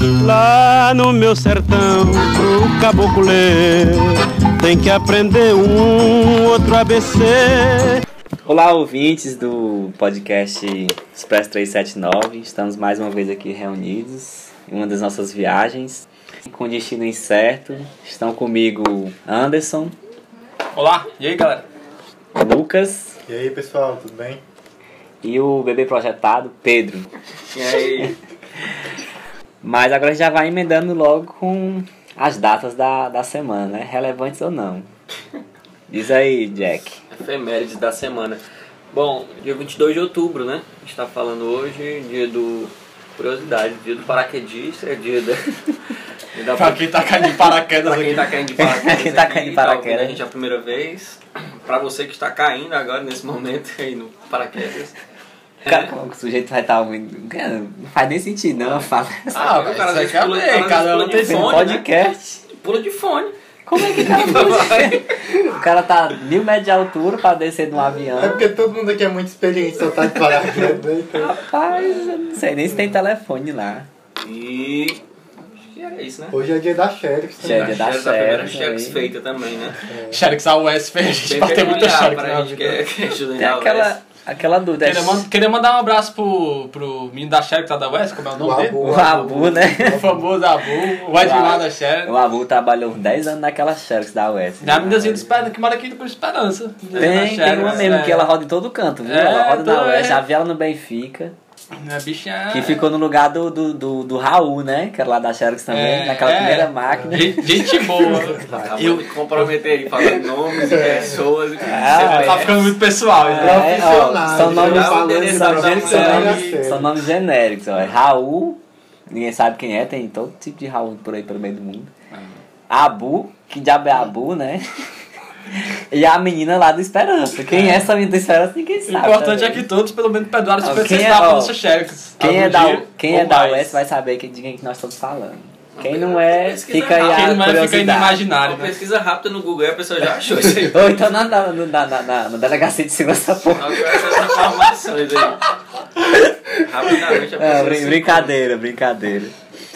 Lá no meu sertão, pro caboclo ler, tem que aprender um outro ABC. Olá, ouvintes do podcast Express 379. Estamos mais uma vez aqui reunidos em uma das nossas viagens. Com destino incerto, estão comigo Anderson, Olá, e aí galera? Lucas E aí pessoal, tudo bem? e o bebê projetado, Pedro. E aí? Mas agora a gente já vai emendando logo com as datas da, da semana, né? Relevantes ou não. Diz aí, Jack. Efemérides da semana. Bom, dia 22 de outubro, né? A gente tá falando hoje, dia do. Curiosidade, dia do paraquedista, é dia da. dia da Pra quem tá caindo de paraquedas Pra quem aqui. tá caindo de paraquedas. Quem tá aqui, caindo de tá paraquedas. a gente a primeira vez. Pra você que está caindo agora, nesse momento, aí no paraquedas. O, cara- o sujeito vai estar ouvindo. Cara, Não faz nem sentido, não. Fala. Ah, o cara é cara às cada um pula tem fone, né? podcast. Pula de fone. Como é que o cara O cara tá mil metros de altura pra descer de um avião. É porque todo mundo aqui é muito experiente, só tá de paraquedas, né? Então, Rapaz, eu não sei nem se tem telefone lá. E. Acho que era isso, né? Hoje é dia da Xerox Dia também. da Xerox, a primeira Xerox Xerox aí. feita também, né? Xerox AUS fez a gente que muita em Tem aquela, aquela dúvida. Queria, man- queria mandar um abraço pro, pro menino da Xerox lá da UES, como é o O nome dele? Abu, O Abu, né? O famoso Abu, o Edmar da Xerox. O Abu trabalhou uns 10 anos naquela Xerox da UES. Tem a meninazinha do Esperança que mora aqui com Esperança. Tem, tem uma mesmo que ela roda em todo canto, viu? É, ela roda na então UES, é. já vi ela no Benfica. A bichinha. Que ficou no lugar do, do, do, do Raul, né? Que era lá da Xerox também, É, naquela é. primeira máquina. Gente, gente boa. Acabou de comprometer aí, falando nomes, pessoas. Ah, tá ficando muito pessoal. É, né? Ó, são nomes, falando de são, gen- são, nomes, são nomes genéricos. Ó. É Raul, ninguém sabe quem é, tem todo tipo de Raul por aí pelo meio do mundo. Abu, que diabo é Abu, né? E a menina lá do Esperança. Quem é essa menina do Esperança, ninguém O sabe. importante é também. que todos, pelo menos, perdoaram vocês quem é- ó, no seu Xerox. Quem é da, dia, quem é da. UES vai saber que- de quem que nós estamos falando. Quem não é, fica aí Quem não é, fica aí no curiosidade. imaginário, Uma né? pesquisa rápida no Google e a pessoa já achou isso aí. Ou então na, na, na, na, delegacia de segurança pública. Olha essas informações aí. Rapidamente a É, pessoa brincadeira, brincadeira.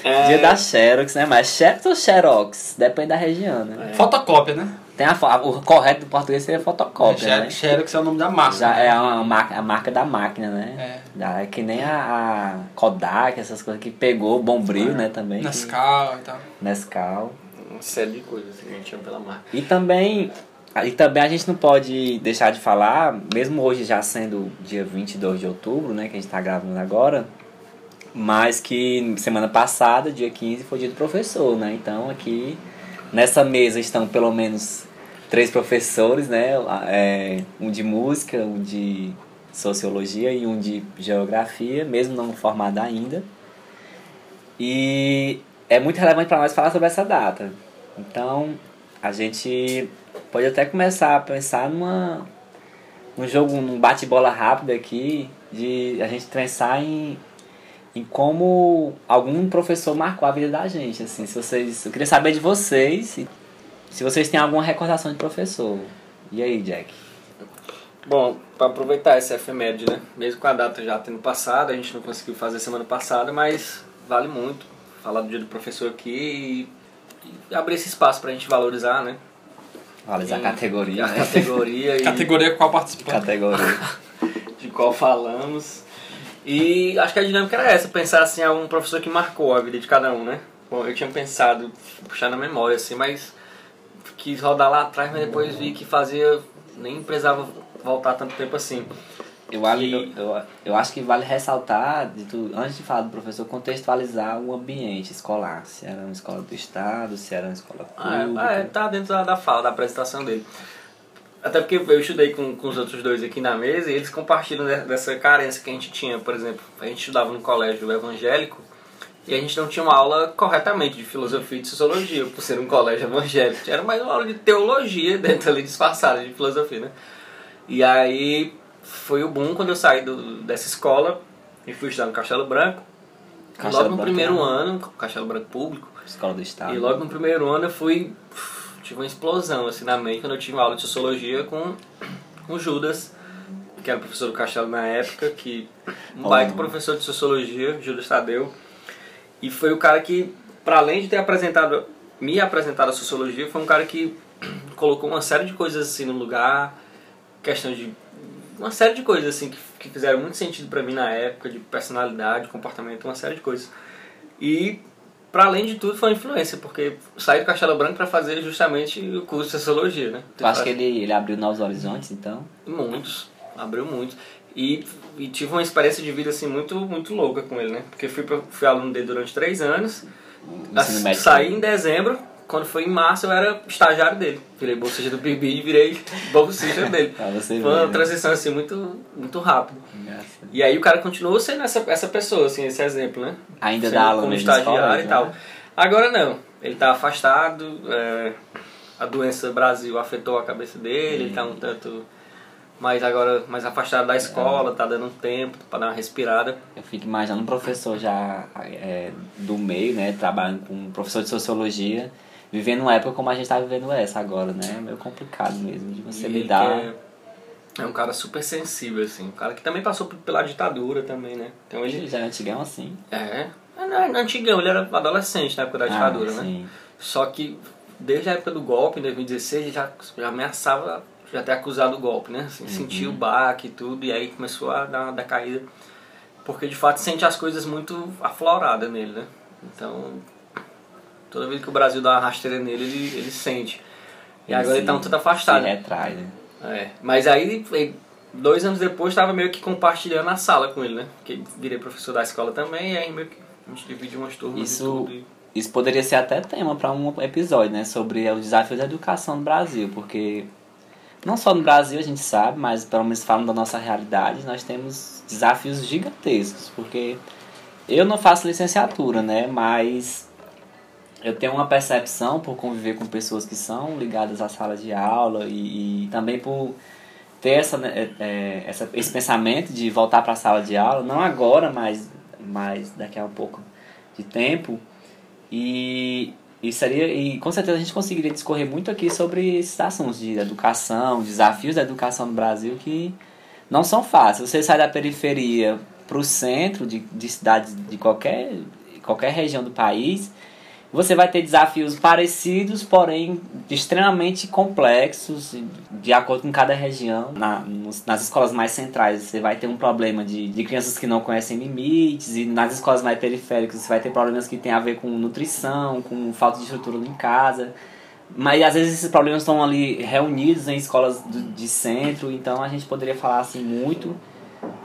É, Dia da Xerox, né? Mas Xerox ou Xerox? Depende da região, né? Fotocópia, né? Tem a, o correto do português seria fotocópia, né? Xerox, é o nome da massa. Já é a marca, a marca da máquina, né? É. É que nem a, a Kodak, essas coisas que pegou, Bombril, né? Também. que- Nescau e tal. Nescau. Uma série de coisas que a gente chama pela marca. E também, e também a gente não pode deixar de falar, mesmo hoje já sendo dia 22 de outubro, né, que a gente está gravando agora, mas que semana passada, dia 15, foi dia do professor, né? Então aqui nessa mesa estão pelo menos três professores, né? É, um de música, um de sociologia e um de geografia, mesmo não formado ainda. E é muito relevante para nós falar sobre essa data. Então, a gente pode até começar a pensar numa num jogo, num bate-bola rápido aqui, de a gente pensar em, em como algum professor marcou a vida da gente, assim, se vocês, eu queria saber de vocês, se, se vocês têm alguma recordação de professor. E aí, Jack? Bom, para aproveitar essa efeméride, né? Mesmo com a data já tendo passado, a gente não conseguiu fazer semana passada, mas vale muito falar do dia do professor aqui e, e abrir esse espaço pra gente valorizar, né? Valorizar a categoria, A né? categoria e Categoria qual participante. Categoria. de qual falamos. E acho que a dinâmica era essa, pensar assim, algum professor que marcou a vida de cada um, né? Bom, eu tinha pensado, puxar na memória, assim, mas quis rodar lá atrás, mas depois vi que fazia, nem precisava voltar tanto tempo assim. Eu, acho- E- eu, eu, eu acho que vale ressaltar, de tu, antes de falar do professor, contextualizar o ambiente escolar. Se era uma escola do Estado, se era uma escola pública. Ah, é, é, tá dentro da, da fala, da apresentação dele. Até porque eu estudei com, com os outros dois aqui na mesa e eles compartilham de- dessa carência que a gente tinha. Por exemplo, a gente estudava no colégio evangélico e a gente não tinha uma aula corretamente de filosofia e de sociologia, por ser um colégio evangélico. Era mais uma aula de teologia dentro ali disfarçada de filosofia, né? E aí foi o boom quando eu saí do, dessa escola e fui estudar no Castelo Branco. Castelo logo no Branco primeiro é uma- ano, Castelo Branco Público, Escola do Estado. e logo no primeiro ano eu fui. Tive uma explosão assim na mente quando eu tive uma aula de sociologia com, com o Judas, que era professor do Castelo na época, que um Oh. baita professor de sociologia, Judas Tadeu. E foi o cara que, para além de ter apresentado, me apresentado a sociologia, foi um cara que colocou uma série de coisas assim no lugar, questão de uma série de coisas assim que, que fizeram muito sentido para mim na época, de personalidade, comportamento, uma série de coisas. E para além de tudo foi uma influência, porque saí do Castelo Branco para fazer justamente o curso de sociologia, né? Tu acha que ele, ele abriu novos horizontes, então? Muitos, abriu muitos. E, e tive uma experiência de vida assim muito muito louca com ele, né? Porque fui, fui aluno dele durante três anos. Saí em dezembro, quando foi em março eu era estagiário dele. Virei bolsista do Bibi e virei bolsista dele. Você Foi uma né? transição assim muito, muito rápida. E aí o cara continuou sendo essa, essa pessoa, assim, esse exemplo, né? Ainda Sendo dá aula como na escola, estagiário e né? tal. Agora não. Ele tá afastado, é, a doença Brasil afetou a cabeça dele, ele tá um tanto mais agora mais afastado da escola, tá dando um tempo pra dar uma respirada. Eu fico imaginando um professor já é, do meio, né? Trabalhando com um professor de sociologia, vivendo uma época como a gente tá vivendo essa agora, né? É meio complicado mesmo de você E lidar. É, é um cara super sensível, assim. Um cara que também passou pela ditadura também, né? Então ele. Ele já é antigão assim. É. é, Não é antigão, ele era adolescente na época da ditadura, ah, né? Só que desde a época do golpe, em 2016, ele já, já ameaçava já ter acusado o golpe, né? Assim, Sentiu o baque e tudo, e aí começou a dar uma decaída. Porque de fato sente as coisas muito afloradas nele, né? Então, toda vez que o Brasil dá uma rasteira nele, ele, ele sente. E agora ele tá um se- tanto afastado. Se retrai, né? É, mas aí, ele- dois anos depois, estava meio que compartilhando a sala com ele, né? Porque virei professor da escola também, e aí meio que a gente dividiu umas turmas Isso- e tudo. Isso poderia ser até tema para um episódio, né? Sobre os desafios da educação no Brasil, porque não só no Brasil a gente sabe, mas pelo menos falando da nossa realidade, nós temos desafios gigantescos, porque eu não faço licenciatura, né? Mas eu tenho uma percepção por conviver com pessoas que são ligadas à sala de aula e, e também por ter essa, né, é, essa, esse pensamento de voltar para a sala de aula, não agora, mas, mas daqui a um pouco de tempo. E, e seria e com certeza a gente conseguiria discorrer muito aqui sobre esses assuntos de educação, desafios da educação no Brasil que não são fáceis. Você sai da periferia para o centro de, de cidades de qualquer, qualquer região do país, você vai ter desafios parecidos, porém extremamente complexos, de acordo com cada região. Na, nas escolas mais centrais, você vai ter um problema de, de crianças que não conhecem limites, e nas escolas mais periféricas, você vai ter problemas que têm a ver com nutrição, com falta de estrutura em casa. Mas às vezes esses problemas estão ali reunidos em escolas de centro, então a gente poderia falar assim muito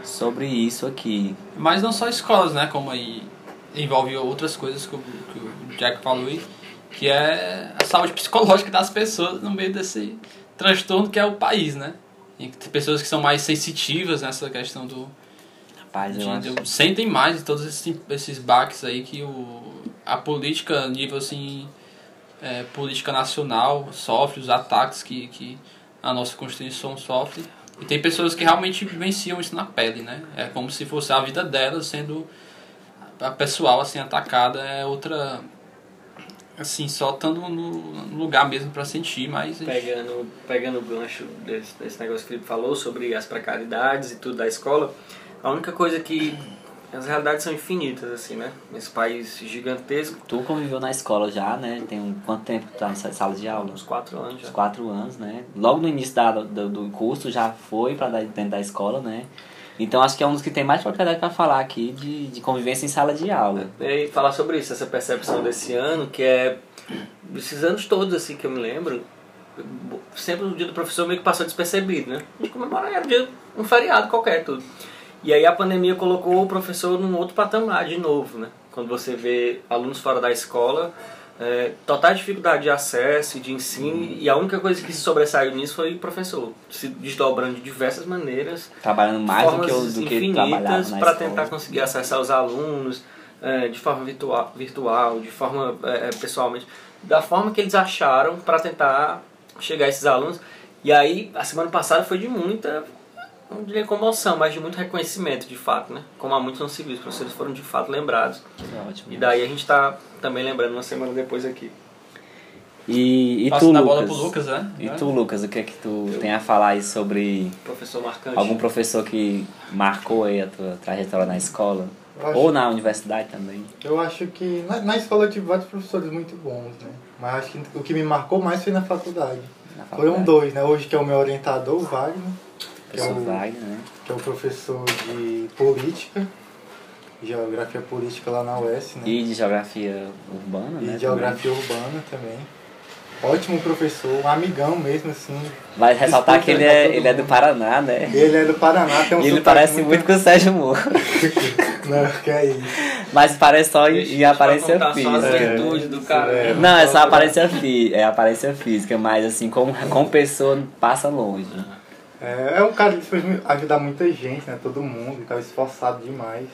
sobre isso aqui. Mas não só escolas, né? Como aí envolve outras coisas que o, que o Jack falou aí, que é a saúde psicológica das pessoas no meio desse transtorno que é o país, né? E tem pessoas que são mais sensitivas nessa questão do. Rapaz, eu de- acho. de- sentem mais todos esses, esses baques aí que o, a política, nível assim. é, política nacional sofre, os ataques que, que a nossa Constituição sofre. E tem pessoas que realmente vivenciam isso na pele, né? É como se fosse a vida delas sendo a pessoal assim atacada é outra assim só estando no, lugar mesmo para sentir mas Pegando, pegando o gancho desse, desse negócio que o Felipe falou sobre as precariedades e tudo da escola, a única coisa que. As realidades são infinitas, assim, né? Nesse país gigantesco, Tu conviveu na escola já, né? Tem um, quanto tempo que tu tá nessa sala de aula? uns quatro anos já. Uns quatro anos, né? Logo no início da, do, do curso já foi para dentro da escola, né? Então acho que é um dos que tem mais propriedade para falar aqui de, de convivência em sala de aula. E falar sobre isso, essa percepção desse ano, que é. Esses anos todos, assim, que eu me lembro, sempre o dia do professor meio que passou despercebido, né? A gente comemora, era dia, um feriado qualquer, tudo. E aí a pandemia colocou o professor num outro patamar de novo, né? Quando você vê alunos fora da escola, é, total dificuldade de acesso e de ensino, e a única coisa que se sobressaiu nisso foi o professor, se desdobrando de diversas maneiras, Trabalhando mais do que, o- do que infinitas para tentar conseguir acessar os alunos é, de forma virtual, virtual de forma é, é, pessoalmente, da forma que eles acharam para tentar chegar a esses alunos. E aí, a semana passada foi de muita, não diria comoção, mas de muito reconhecimento, de fato, né? Como há muitos não se viu, os professores foram de fato lembrados. É ótimo. E daí a gente está também lembrando uma semana depois aqui. E, e tu, Passando a bola Lucas? pro Lucas, né? E tu, Lucas, o que é que tu tem a falar aí sobre Professor marcante. algum professor que marcou aí a tua trajetória na escola? Eu acho, Ou na universidade também. eu acho que na, na escola eu tive vários professores muito bons, né? Mas acho que o que me marcou mais foi na faculdade. Na Foram faculdade. dois, né? Hoje que é o meu orientador, o Wagner, que é o, Wagner, né? que é o professor de política, geografia política lá na UES, né? E de geografia urbana, E né? geografia urbana também. Ótimo professor, um amigão mesmo, assim. também. Vai ressaltar que ele é, todo ele é do. Paraná, né? Ele é do Paraná, tem um E ele parece muito com o Sérgio Moro. Não, que é isso. Mas parece só em, Deixa- aparência contar só as física. virtudes do cara. É. Não, é só aparência física, é aparência física, mas assim, como, como pessoa passa longe. É, é um cara que fez mu- ajudar muita gente, né? Todo mundo, estava esforçado demais.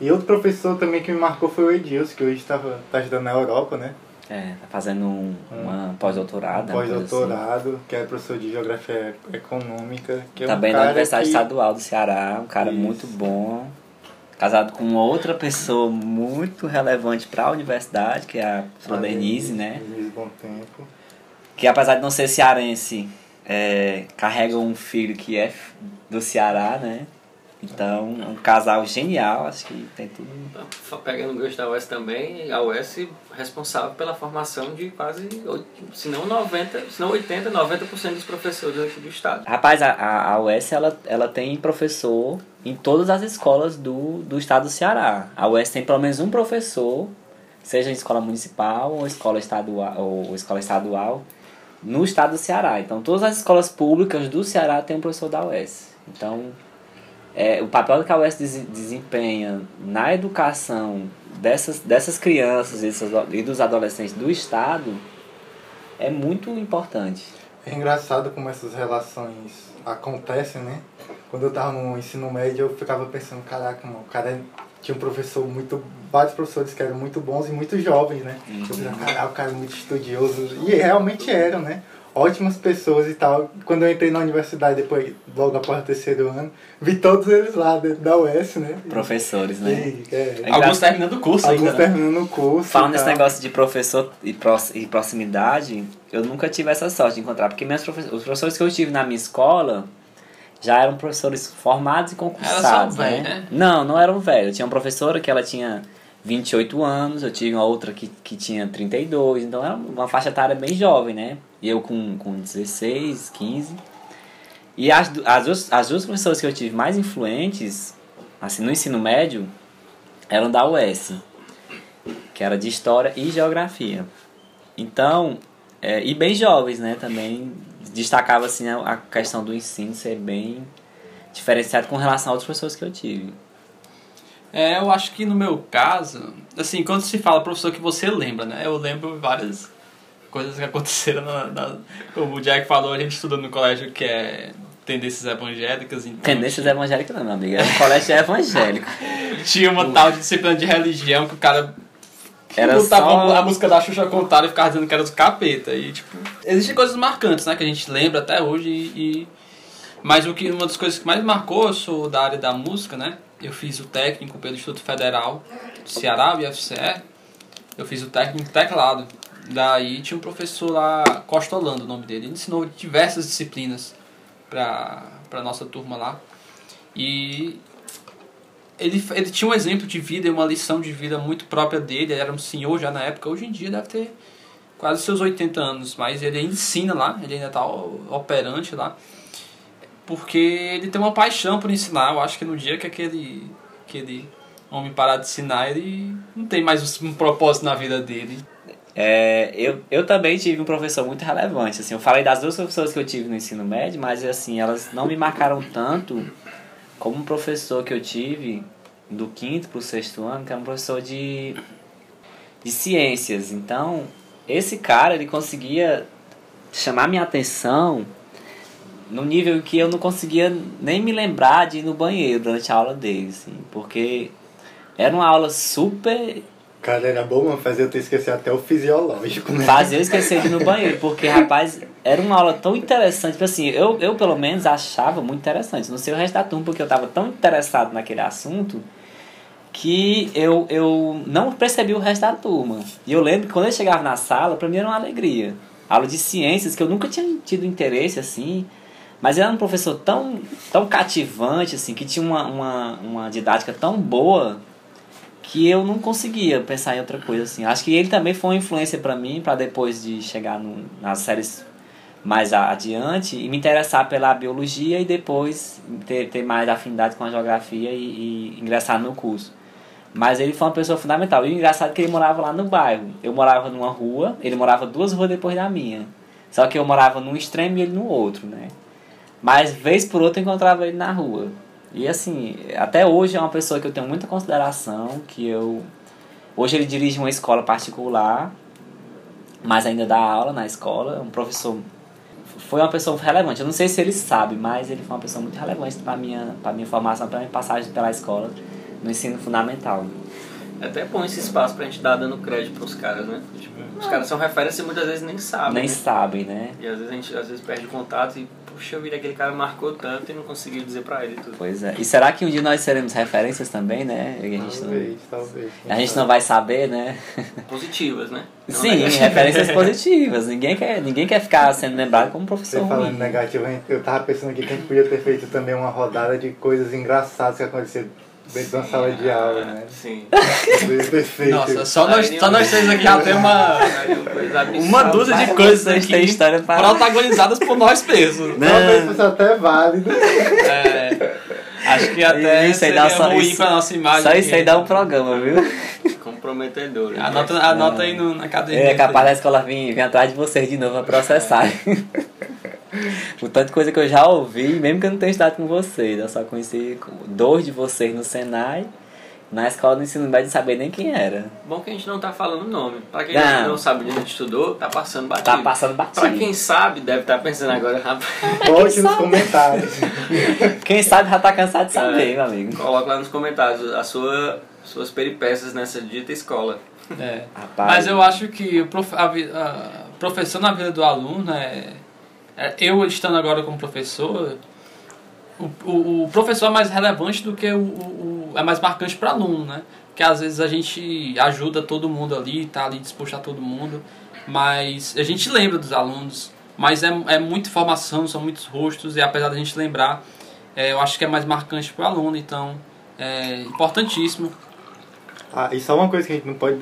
E outro professor também que me marcou foi o Edilson, que hoje estava tá ajudando na Europa, né? É, tá fazendo um, uma pós-doutorado. Um uma coisa assim. Pós-doutorado, que é professor de geografia econômica. Que é um Também na Universidade que- Estadual do Ceará, um cara Isso. muito bom. Casado com outra pessoa muito relevante para a universidade, que é a Ah, Denise, né? Denise Bom Tempo. Que apesar de não ser cearense, é, carrega um filho que é do Ceará, né? Então, é um casal genial, acho que tem tudo. Pegando o gosto da UES também, a UES responsável pela formação de quase, se não 90, se não 80, 90% dos professores aqui do estado. Rapaz, a, a, UES ela, ela tem professor em todas as escolas do, do estado do Ceará. A UES tem pelo menos um professor, seja em escola municipal ou escola estadual, ou escola estadual no estado do Ceará. Então, todas as escolas públicas do Ceará tem um professor da UES. Então, é, o papel que a UES des- desempenha na educação dessas, dessas crianças desses- e dos adolescentes do estado é muito importante. É engraçado como essas relações acontecem, né? Quando eu tava no ensino médio, eu ficava pensando, caraca, mano, o cara tinha um professor muito. vários professores que eram muito bons e muito jovens, né? Eu pensava, caraca, o cara é muito estudioso. E realmente eram, né? Ótimas pessoas e tal. Quando eu entrei na universidade, depois, logo após o terceiro ano, vi todos eles lá dentro da UES, né? Professores, né? E, é, Alguns engra- terminando o curso alguns ainda, né? terminando o curso. Falando desse negócio de professor e, e proximidade, eu nunca tive essa sorte de encontrar, porque meus profe- os professores que eu tive na minha escola já eram professores formados e concursados, né? velho, né? Não, não eram velhos. Eu tinha uma professora que ela tinha 28 anos, eu tinha uma outra que, que tinha 32, então era uma faixa etária bem jovem, né? E eu com, com 16, 15. E as, as, duas, as duas professoras que eu tive mais influentes, assim, no ensino médio, eram da UES que era de história e geografia. Então, é, e bem jovens, né, também destacava assim a, questão do ensino ser bem diferenciado com relação a outras pessoas que eu tive. É, eu acho que no meu caso, assim, quando se fala professor que você lembra, né? Eu lembro várias coisas que aconteceram na, na- como o Jack falou, a gente estuda no colégio que é tendências evangélicas, então Tendências evangélicas não, meu amigo. Era um colégio evangélico. tinha uma tal de disciplina de religião que o cara Era botava só- a música da Xuxa contada e ficava dizendo que era dos capeta e tipo, existem coisas marcantes, né, que a gente lembra até hoje e, mas o que uma das coisas que mais marcou, eu sou da área da música, né? Eu fiz o técnico pelo Instituto Federal do Ceará, o IFCE. Eu fiz o técnico teclado. Daí tinha um professor lá, Costa Holanda, o nome dele. Ele ensinou diversas disciplinas pra, pra nossa turma lá. E ele, ele tinha um exemplo de vida e uma lição de vida muito própria dele. Ele era um senhor já na época. Hoje em dia deve ter quase seus 80 anos. Mas ele ainda ensina lá, ele ainda está operante lá. Porque ele tem uma paixão por ensinar. Eu acho que no dia que aquele, aquele homem parar de ensinar, ele não tem mais um propósito na vida dele. É, eu, eu também tive um professor muito relevante. Assim, eu falei das duas professoras que eu tive no ensino médio, mas assim, elas não me marcaram tanto como um professor que eu tive do quinto para o sexto ano, que era um professor de, de ciências. Então, esse cara, ele conseguia chamar minha atenção no nível que eu não conseguia nem me lembrar de ir no banheiro durante a aula dele, assim, porque era uma aula super Cara, era bom, mano, fazer eu ter esquecido até o fisiológico, né? Fazia eu esquecer de ir no banheiro, porque, rapaz, era uma aula tão interessante. Tipo assim, eu, eu pelo menos achava muito interessante. Não sei o resto da turma, porque eu tava tão interessado naquele assunto que eu, eu não percebi o resto da turma. E eu lembro que quando eu chegava na sala, pra mim era uma alegria. Aula de ciências, que eu nunca tinha tido interesse, assim. Mas era um professor tão, tão cativante, assim, que tinha uma, uma, uma didática tão boa que eu não conseguia pensar em outra coisa assim. Acho que ele também foi uma influência para mim, para depois de chegar no, nas séries mais adiante e me interessar pela biologia e depois ter, ter mais afinidade com a geografia e, e ingressar no curso. Mas ele foi uma pessoa fundamental. E o engraçado é que ele morava lá no bairro. Eu morava numa rua, ele morava duas ruas depois da minha. Só que eu morava num extremo e ele no outro, né? Mas vez por outra eu encontrava ele na rua. E assim, até hoje é uma pessoa que eu tenho muita consideração, que eu hoje ele dirige uma escola particular, mas ainda dá aula na escola, é um professor foi uma pessoa relevante. Eu não sei se ele sabe, mas ele foi uma pessoa muito relevante para minha para minha formação, para minha passagem pela escola no ensino fundamental. É até bom esse espaço pra gente dar dando crédito pros caras, né? Tipo, os caras são referência e muitas vezes nem sabem. Nem né? sabem, né? E às vezes a gente às vezes perde contato e, puxa vida, aquele cara marcou tanto e não conseguiu dizer pra ele tudo. Pois é. E será que um dia nós seremos referências também, né? A gente Talvez, não, talvez. a gente não vai saber, né? Positivas, né? Não Sim, negativas. referências positivas. Ninguém quer, ninguém quer ficar sendo lembrado como Você professor falando ruim. negativo, eu tava pensando aqui que a gente podia ter feito também uma rodada de coisas engraçadas que aconteceram dentro de uma sala de aula, né? Sim. Poderia ter feito. Nossa, só nós, só nós três aqui já tem uma, uma dúzia de coisas vocês têm aqui história para- protagonizadas por nós mesmos. Talvez fosse até válido. É, acho que até Isso aí dá só- ruim isso- pra nossa imagem. Só isso aí dá um programa, viu? Comprometedor. né? Anota, anota aí no, na academia. É capaz da escola vir, vir atrás de vocês de novo pra processar. Por tanta coisa que eu já ouvi, mesmo que eu não tenha estudado com vocês, eu só conheci dois de vocês no Senai, na escola do ensino médio, não sabia nem quem era. Bom que a gente não tá falando nome. Pra quem Não. não sabe onde a gente estudou, tá passando batido. Tá passando batido. Pra quem sabe, deve estar pensando agora, rapaz. Bote nos comentários. Quem sabe já tá cansado de saber, É. meu amigo. Coloca lá nos comentários a sua, suas peripécias nessa dita escola. É. Rapaz. Mas eu acho que o prof, a, vi- a professor na vida do aluno é- Eu estando agora como professor, o, o, o professor é mais relevante do que o, o, é mais marcante para aluno, né? Que às vezes a gente ajuda todo mundo ali, tá ali disposto a todo mundo, mas a gente lembra dos alunos, mas é, é muita informação, são muitos rostos, e apesar da gente lembrar, é, eu acho que é mais marcante para o aluno, então é importantíssimo Ah, e só uma coisa que a gente não pode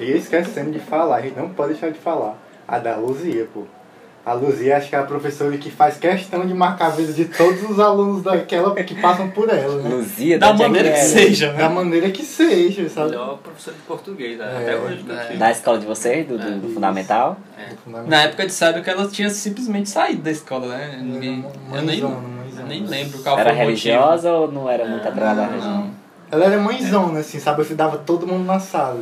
ia esquecendo de falar, a gente não pode deixar de falar. A da Luzia, pô. A Luzia acho que é a professora que faz questão de marcar a vida de todos os alunos daquela que passam por ela, né? Luzia, da é maneira que era? seja, né? Da maneira que seja, sabe? Melhor professor de português, né? É, até hoje. do é. que- Da escola de vocês, do, do, do Isso. fundamental? Na época disseram que ela tinha simplesmente saído da escola, né? Ninguém, Era eu nem, eu nem lembro qual Era foi o motivo. religiosa ou não era muito atrelada à religião? Ela era mãezona, assim, sabe? Eu dava todo mundo na sala.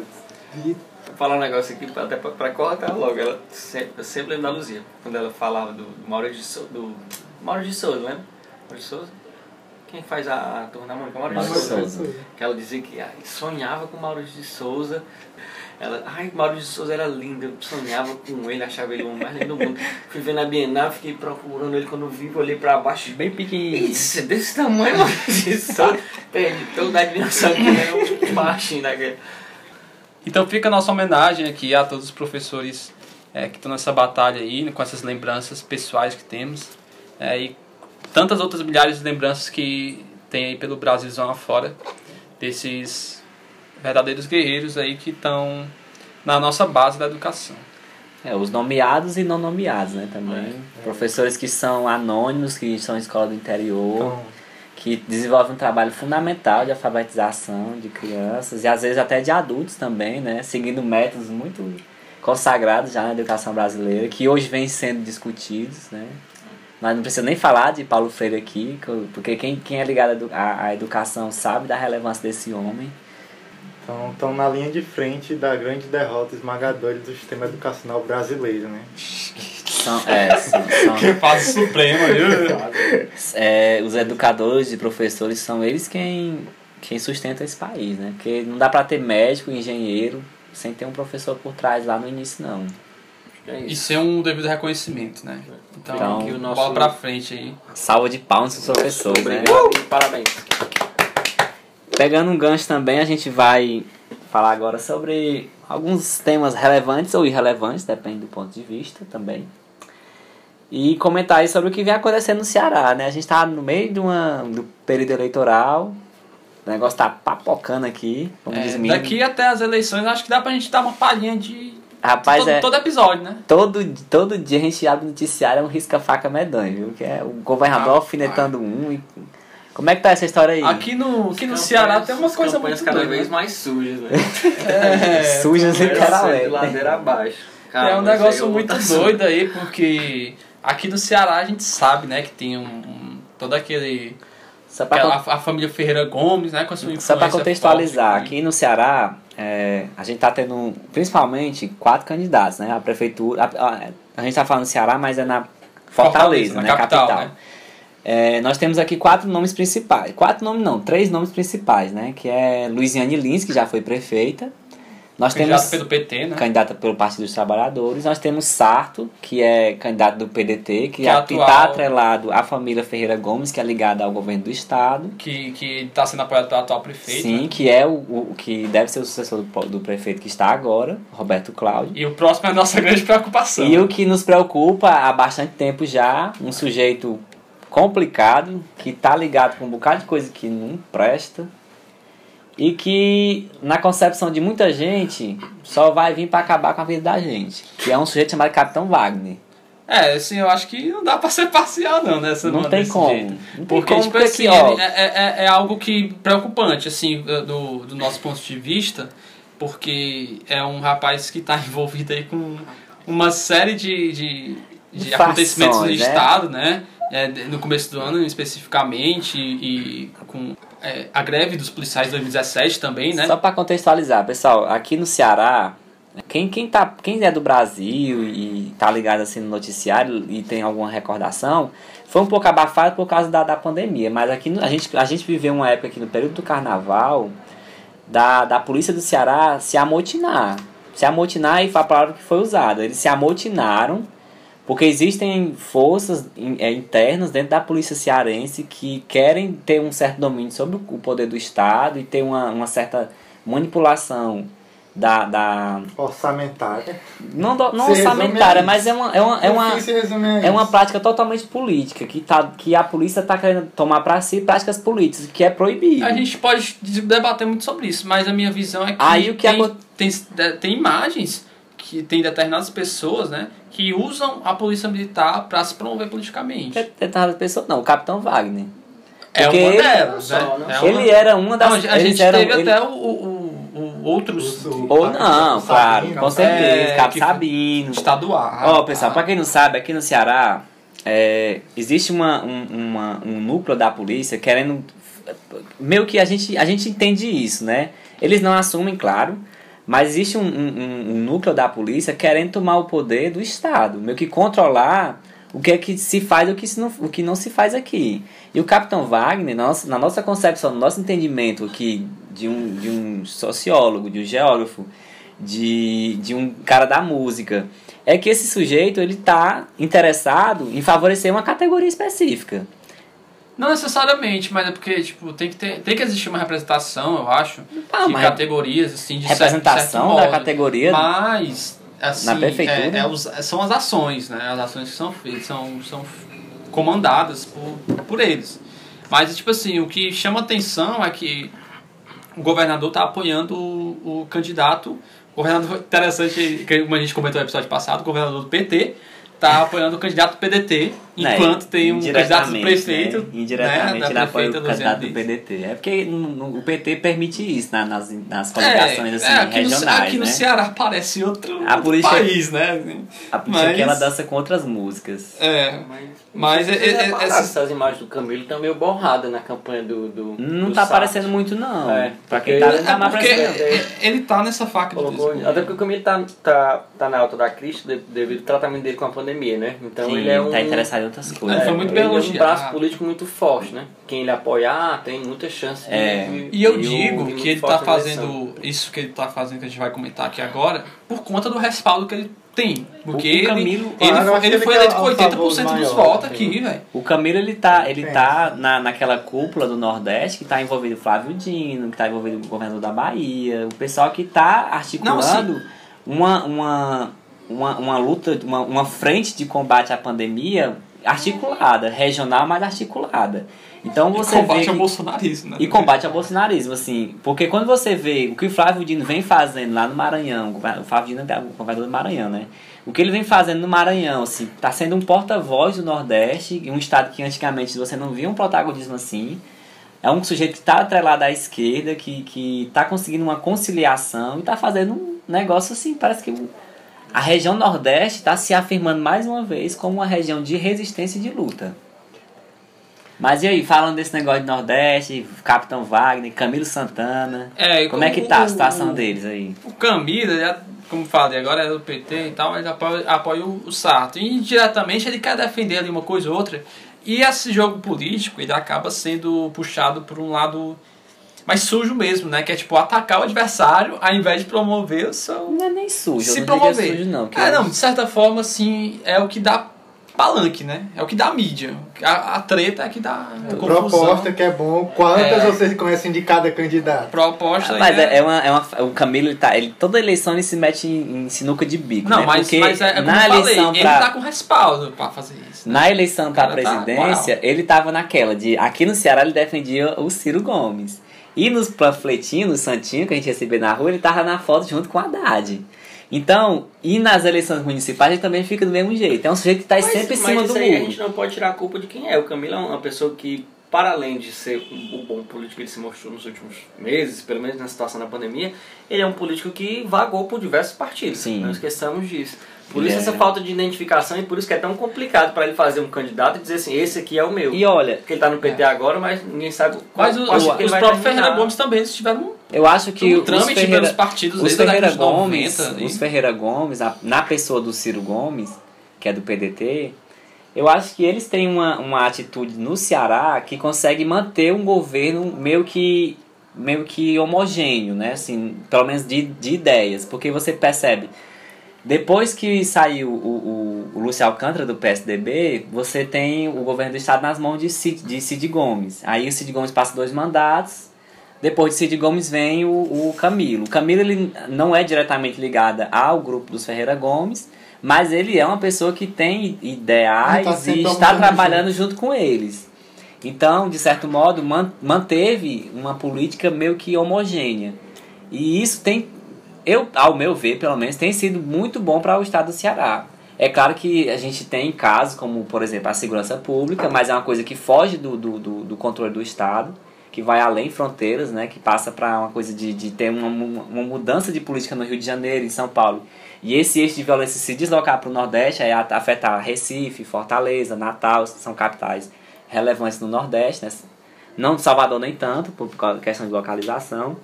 E falar um negócio aqui, até pra, pra colocar logo. Ela sempre, eu sempre lembro da Luzia, quando ela falava do Maurício de Souza. Do Maurício de Souza, lembra? Maurício de Souza? Quem faz a, a turma da Mônica? Maurício de Maurício de Souza. Souza. Que ela dizia que sonhava com Maurício de Souza. Ela, ai, Maurício de Souza era lindo, eu sonhava com ele, achava ele o mais lindo do mundo. Fui ver na Bienal, fiquei procurando ele quando vi, olhei pra baixo. Bem pequenininho. Isso, desse tamanho, Maurício de Souza. Perdi toda a admiração que era um baixinho daquele. Então fica a nossa homenagem aqui a todos os professores é, que estão nessa batalha aí, com essas lembranças pessoais que temos. é, e tantas outras milhares de lembranças que tem aí pelo Brasilzão afora, desses verdadeiros guerreiros aí que estão na nossa base da educação. É, os nomeados e não nomeados, né, também. Professores que são anônimos, que estão em escola do interior, então, que desenvolvem um trabalho fundamental de alfabetização de crianças e às vezes até de adultos também, né, seguindo métodos muito consagrados já na educação brasileira, que hoje vêm sendo discutidos, né. Nós não precisamos nem falar de Paulo Freire aqui, que- porque quem, quem é ligado à educação sabe da relevância desse homem. Então, estão na linha de frente da grande derrota esmagadora do sistema educacional brasileiro, né? São, é, são, são- Fase suprema, viu? é, os educadores e professores são eles quem, quem sustenta esse país, né? Porque não dá pra ter médico, engenheiro, sem ter um professor por trás lá no início, não. É isso. Isso é um devido reconhecimento, né? Então, Então, aqui o nosso- bola pra frente aí. Salva de palmas pros professores, né? Obrigado e parabéns. Pegando um gancho também, a gente vai falar agora sobre alguns temas relevantes ou irrelevantes, depende do ponto de vista também. E comentar aí sobre o que vem acontecendo no Ceará, né? A gente tá no meio de uma, do período eleitoral O negócio tá papocando aqui, como É, diz daqui até as eleições, acho que dá pra gente dar uma palhinha de Rapaz, todo, é, todo episódio, né? todo, todo dia a gente abre noticiário, é um risca-faca medonho, viu? Que é o governador Ah, alfinetando um e... Como é que tá essa história aí? Aqui no, aqui no Ceará tem uma as coisa campanhas muito cada vez né? mais sujas, né? É, Sujas De literalmente. ladeira abaixo. é Calma, um negócio muito doido aí, porque aqui no Ceará a gente sabe, né, que tem um, um- todo aquele Só pra, aquela, a, família Ferreira Gomes, né, com a sua influência Só para contextualizar, forte, aqui no Ceará, é, a gente tá tendo principalmente quatro candidatos, né? A prefeitura. A, a- a gente tá falando Ceará, mas é na Fortaleza, Fortaleza, na né? capital, Capital. né? É, nós temos aqui quatro nomes principais. Quatro nomes não, três nomes principais, né? Que é Luiziane Lins, que já foi prefeita. Nós Candidato temos pelo PT, né? candidata pelo Partido dos Trabalhadores. Nós temos Sarto, que é candidato do PDT, que Que é está atual. atrelado à família Ferreira Gomes, que é ligada ao governo do Estado. Que, que tá sendo apoiado pelo atual prefeito. Sim, né? que é o, o que deve ser o sucessor do, do prefeito que está agora, Roberto Cláudio. E o próximo é a nossa grande preocupação. E o que nos preocupa há bastante tempo já, um sujeito complicado, que está ligado com um bocado de coisa que não presta e que, na concepção de muita gente, só vai vir para acabar com a vida da gente. Que é um sujeito chamado Capitão Wagner. É, assim, eu acho que não dá pra ser parcial, não, nessa Não não tem como. jeito. Não Porque, como, tipo assim, ó, ele é, é, é algo que preocupante, assim, do, do nosso ponto de vista, porque é um rapaz que está envolvido aí com uma série de, de, de Infrações, acontecimentos no né? Estado, né? É, no começo do ano, especificamente, e, com é, a greve dos policiais de 2017 também, né? Só para contextualizar, pessoal, aqui no Ceará, quem, quem, tá, quem é do Brasil e tá ligado assim no noticiário e tem alguma recordação, foi um pouco abafado por causa da, da pandemia, mas aqui no- a gente, a gente viveu uma época aqui no período do carnaval da, da polícia do Ceará se amotinar. Se amotinar e foi a palavra que foi usada. Eles se amotinaram porque existem forças é, internas dentro da polícia cearense que querem ter um certo domínio sobre o poder do Estado e ter uma, uma certa manipulação da. da Orçamentária. não do- não Se a orçamentária, mas é uma, é uma, é uma, a é uma prática totalmente política que, tá, que a polícia está querendo tomar para si práticas políticas, que é proibido. A gente pode debater muito sobre isso, mas a minha visão é que, Aí o que tem, acon- tem, tem imagens que tem determinadas pessoas, né, que usam a polícia militar para se promover politicamente. É- Determinadas pessoas, não, o Capitão Wagner. É uma ele- delas, né? Não É. Ele era uma das. Não, a gente eram- teve ele- até o, o, o- outros Ou não, Sabino, claro, com é, certeza. Cabo que- Sabino. estaduais. Ó, pessoal, pra quem não sabe, aqui no Ceará é, existe uma, um, uma, um núcleo da polícia querendo. Meio que a gente, a gente entende isso, né? Eles não assumem, claro, mas existe um, um, um- núcleo da polícia querendo tomar o poder do Estado, meio que controlar o que é que se faz e o que, se não, o que não se faz aqui. E o Capitão Wagner, na nossa, na nossa concepção, no nosso entendimento aqui de um, de um sociólogo, de um geógrafo, de, de um cara da música, é que esse sujeito ele tá interessado em favorecer uma categoria específica. Não necessariamente, mas é porque tipo, tem, que ter, tem que existir uma representação, eu acho, Ah, de categorias, assim, de certo- representação certo da modo. categoria Mas, assim, Na prefeitura? é- é os- são as ações, né? As ações que são feitas, são, são comandadas por, por eles. Mas, tipo assim, o que chama atenção é que o governador está apoiando o, o candidato. O governador, interessante, que como a gente comentou no episódio passado, o governador do PT está apoiando o candidato do PDT, Né, enquanto tem um candidato do prefeito. né? Indiretamente né, ele apoia o candidato do. PDT. É porque no- no- o PT permite isso na- nas, nas coligações assim, é, aqui regionais, no, aqui no né? Ceará parece outro, A outro país, né? A polícia Mas- aqui ela dança com outras músicas. É, mas é- Vocês é- é- repararam, essas- essas imagens do Camilo estão meio borradas na campanha do. do Não do tá aparecendo muito, não. É, pra quem tá é tá porque é- ele tá nessa faca de Colocou, gumes. até porque o Camilo tá, tá, tá na alta da crise de- devido ao tratamento dele com a pandemia, né? Então Sim, ele é um. tá interessado em outras coisas. Ele foi muito ele bem é um elogiado. braço político muito forte, né? Quem ele apoiar tem muita chance de. É. de- E eu de- digo que ele tá fazendo isso que ele tá fazendo, que a gente vai comentar aqui agora, por conta do respaldo que ele tem. Porque O ele, Camilo- ele, Claro, ele que foi ele eleito com um 80% favor dos maior, votos aqui, velho. O Camilo ele tá, ele tá na, naquela cúpula do Nordeste que tá envolvido o Flávio Dino, que tá envolvido o governador da Bahia, o pessoal que tá articulando uma, uma, uma, uma luta, uma, uma frente de combate à pandemia articulada, regional, mas articulada. Então você e combate vê ao bolsonarismo, né? E combate ao bolsonarismo, assim. Porque quando você vê o que o Flávio Dino vem fazendo lá no Maranhão, o Flávio Dino é o governador do Maranhão, né? O que ele vem fazendo no Maranhão, assim, tá sendo um porta-voz do Nordeste, um estado que antigamente você não via um protagonismo assim. É um sujeito que está atrelado à esquerda, que, que tá conseguindo uma conciliação e tá fazendo um negócio assim, parece que a região Nordeste está se afirmando mais uma vez como uma região de resistência e de luta. Mas e aí, falando desse negócio de Nordeste, Capitão Wagner, Camilo Santana, É, e como é que o- tá a o- situação deles aí? O Camilo, já, como falei, agora é do PT e tal, ele apoia, apoia o, o Sarto. E indiretamente ele quer defender ali uma coisa ou outra. E esse jogo político, ele acaba sendo puxado por um lado mais sujo mesmo, né? Que é tipo atacar o adversário ao invés de promover o seu. Não é nem sujo, se eu não promover. sujo não. eu- não, de certa forma, assim, é o que dá palanque, né? É o que dá mídia. A, a treta é que dá confusão. Proposta que é bom. Quantas É. vocês conhecem de cada candidato? Proposta Mas é, é, é uma, é uma. O Camilo, ele tá. Ele, toda eleição ele se mete em, em sinuca de bico. Não, né? mas, Porque mas é, é como na eu falei, eleição ele pra. tá com respaldo pra fazer isso. Na eleição para a cara tá presidência, ele tava naquela de. Aqui no Ceará ele defendia o Ciro Gomes. E nos panfletinhos, no santinho que a gente recebia na rua, ele tava na foto junto com a Haddad. Então, e nas eleições municipais ele também fica do mesmo jeito. É um sujeito que tá Mas- sempre em mas cima do aí a muro. gente não pode tirar a culpa de quem é. O Camilo é uma pessoa que, para além de ser um- o bom político que ele se mostrou nos últimos meses, pelo menos na situação da pandemia, ele é um político que vagou por diversos partidos. Sim. Não esqueçamos disso. Por isso é- essa falta de identificação e por isso que é tão complicado para ele fazer um candidato e dizer assim, esse aqui é o meu. E olha, Porque ele tá no PT agora, mas ninguém sabe qual Mas o- o- os próprios. Ferreira Gomes também eles tiveram eu acho que um os trâmite Ferreira, pelos partidos os Ferreira de Gomes, 90. ali. os Ferreira Gomes, a- na pessoa do Ciro Gomes, que é do PDT, eu acho que eles têm uma, uma atitude no Ceará que consegue manter um governo meio que meio que homogêneo, né? Assim, pelo menos de, de ideias, porque você percebe depois que saiu o, o, o Lúcio Alcântara do PSDB, você tem o governo do estado nas mãos de Cid, de Cid Gomes. Aí o Cid Gomes passa dois mandatos, depois de Cid Gomes vem o, o Camilo. O Camilo ele não é diretamente ligado ao grupo dos Ferreira Gomes, mas ele é uma pessoa que tem ideais tá e está trabalhando junto com eles. Então, de certo modo, man- manteve uma política meio que homogênea. E isso tem, eu, ao meu ver, pelo menos, tem sido muito bom para o estado do Ceará. É claro que a gente tem casos como, por exemplo, a segurança pública, mas é uma coisa que foge do, do, do, do controle do Estado, que vai além fronteiras, né, que passa para uma coisa de, de ter uma, uma mudança de política no Rio de Janeiro, em São Paulo. E esse eixo de violência se deslocar para o Nordeste, aí afetar Recife, Fortaleza, Natal, são capitais relevantes no Nordeste, né? Não Salvador nem tanto, por causa da questão de localização.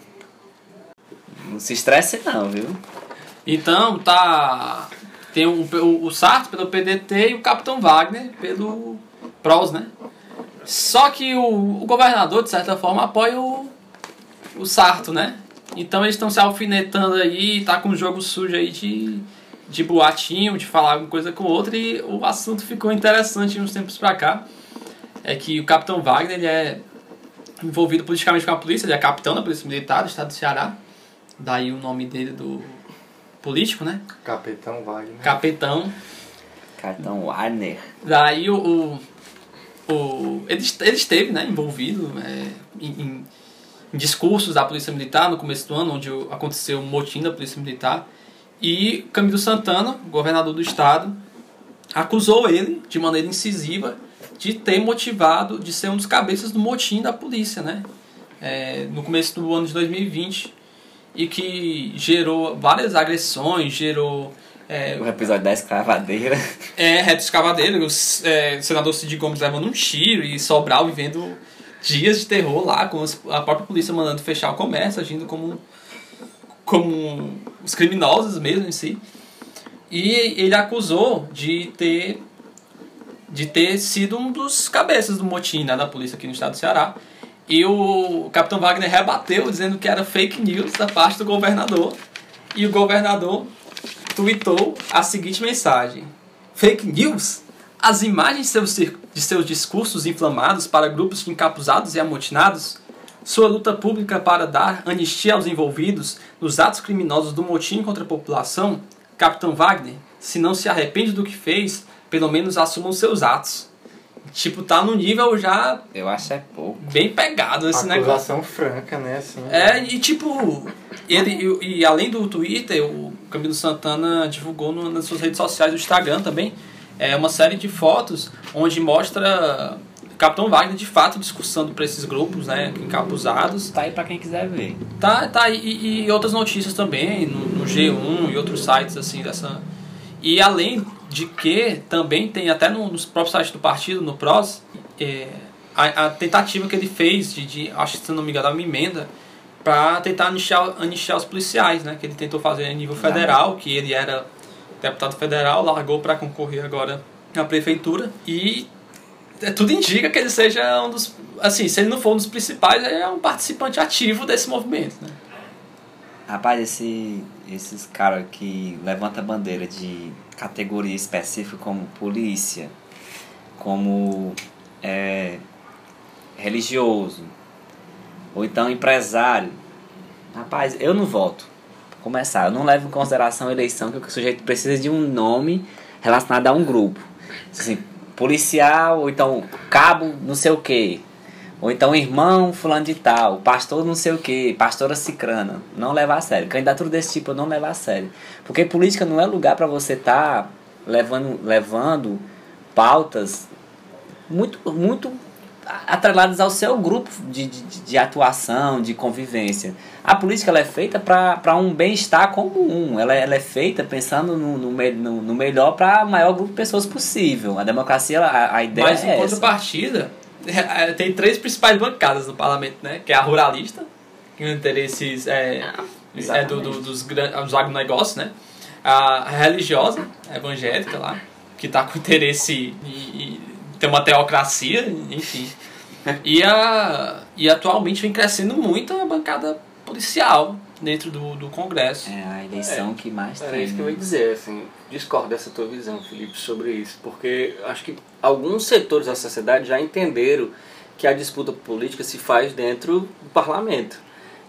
Não se estresse não, viu? Então, tá. Tem o, o, Sarto pelo PDT e o Capitão Wagner pelo PROS, né? Só que o, o governador, de certa forma, apoia o, o Sarto, né? Então eles estão se alfinetando aí, tá com um jogo sujo aí de, de boatinho, de falar alguma coisa com outro, e o assunto ficou interessante uns tempos pra cá. É que o Capitão Wagner ele é envolvido politicamente com a polícia, ele é capitão da Polícia Militar do estado do Ceará. Daí o nome dele do político, né? Capitão Wagner. Capitão. Cartão Warner. Daí o. o, o ele, ele esteve né, envolvido é, em, em- discursos da Polícia Militar no começo do ano, onde aconteceu o motim da Polícia Militar. E Camilo Santana, governador do estado, acusou ele de maneira incisiva de ter motivado, de ser um dos cabeças do motim da polícia, né? É, no começo do ano de 2020 e que gerou várias agressões, gerou é, O episódio da escravadeira. é, Reto Escavadeiro, o é, senador Cid Gomes levando um tiro e Sobral vivendo dias de terror lá, com a própria polícia mandando fechar o comércio, agindo como, como os criminosos mesmo em si. E ele acusou de ter de ter sido um dos cabeças do motim né, da polícia aqui no estado do Ceará. E o capitão Wagner rebateu dizendo que era fake news da parte do governador. E o governador tweetou a seguinte mensagem: Fake news? As imagens de seus, de seus discursos inflamados para grupos de encapuzados e amotinados, sua luta pública para dar anistia aos envolvidos nos atos criminosos do motim contra a população, Capitão Wagner, se não se arrepende do que fez, pelo menos assuma os seus atos. Tipo, tá no nível já Eu acho é pouco. bem pegado esse negócio. Acusação franca, né? Assim, É, e tipo, ele e, e além do Twitter, o Camilo Santana divulgou no- nas suas redes sociais, do Instagram também, é uma série de fotos onde mostra Capitão Wagner de fato discursando para esses grupos, né, encapuzados. Tá aí pra quem quiser ver. Tá, tá, e, e outras notícias também, no, no G1 e outros sites assim dessa. E além de que também tem até no, nos próprios sites do partido, no PROS, é, a, a tentativa que ele fez de, de acho que se não me engano, uma emenda para tentar anistiar, anistiar os policiais, né? Que ele tentou fazer a nível federal, que ele era deputado federal, largou para concorrer agora na prefeitura e é, tudo indica que ele seja um dos. Assim, se ele não for um dos principais, ele é um participante ativo desse movimento, né? Rapaz, esse, esses caras que levanta a bandeira de categoria específica como polícia, como é, religioso, ou então empresário. Rapaz, eu não voto. Pra começar, eu não levo em consideração a eleição que o sujeito precisa de um nome relacionado a um grupo. Assim, policial, ou então cabo não sei o que. Ou então irmão fulano de tal, pastor não sei o que, pastora cicrana. Não levar a sério. Candidatura desse tipo eu não levar a sério. Porque política não é lugar para você estar tá levando, levando pautas muito, muito atreladas ao seu grupo de, de, de atuação, de convivência. A política ela é feita para um bem-estar comum. Ela, ela é feita pensando no, no, no, melhor para o maior grupo de pessoas possível. A democracia, a, a ideia Mas é em essa. contrapartida, é, tem três principais bancadas no parlamento, né? Que é a ruralista, que tem interesses é, é do, do, dos, dos agronegócios, né? A religiosa, a evangélica lá, que tá com interesse em, em ter uma teocracia, enfim. E, a, e atualmente vem crescendo muito a bancada policial dentro do, do Congresso. É a eleição que mais Era tem. isso que eu né? ia dizer, assim, discordo dessa tua visão, Felipe, sobre isso, porque acho que alguns setores da sociedade já entenderam que a disputa política se faz dentro do parlamento.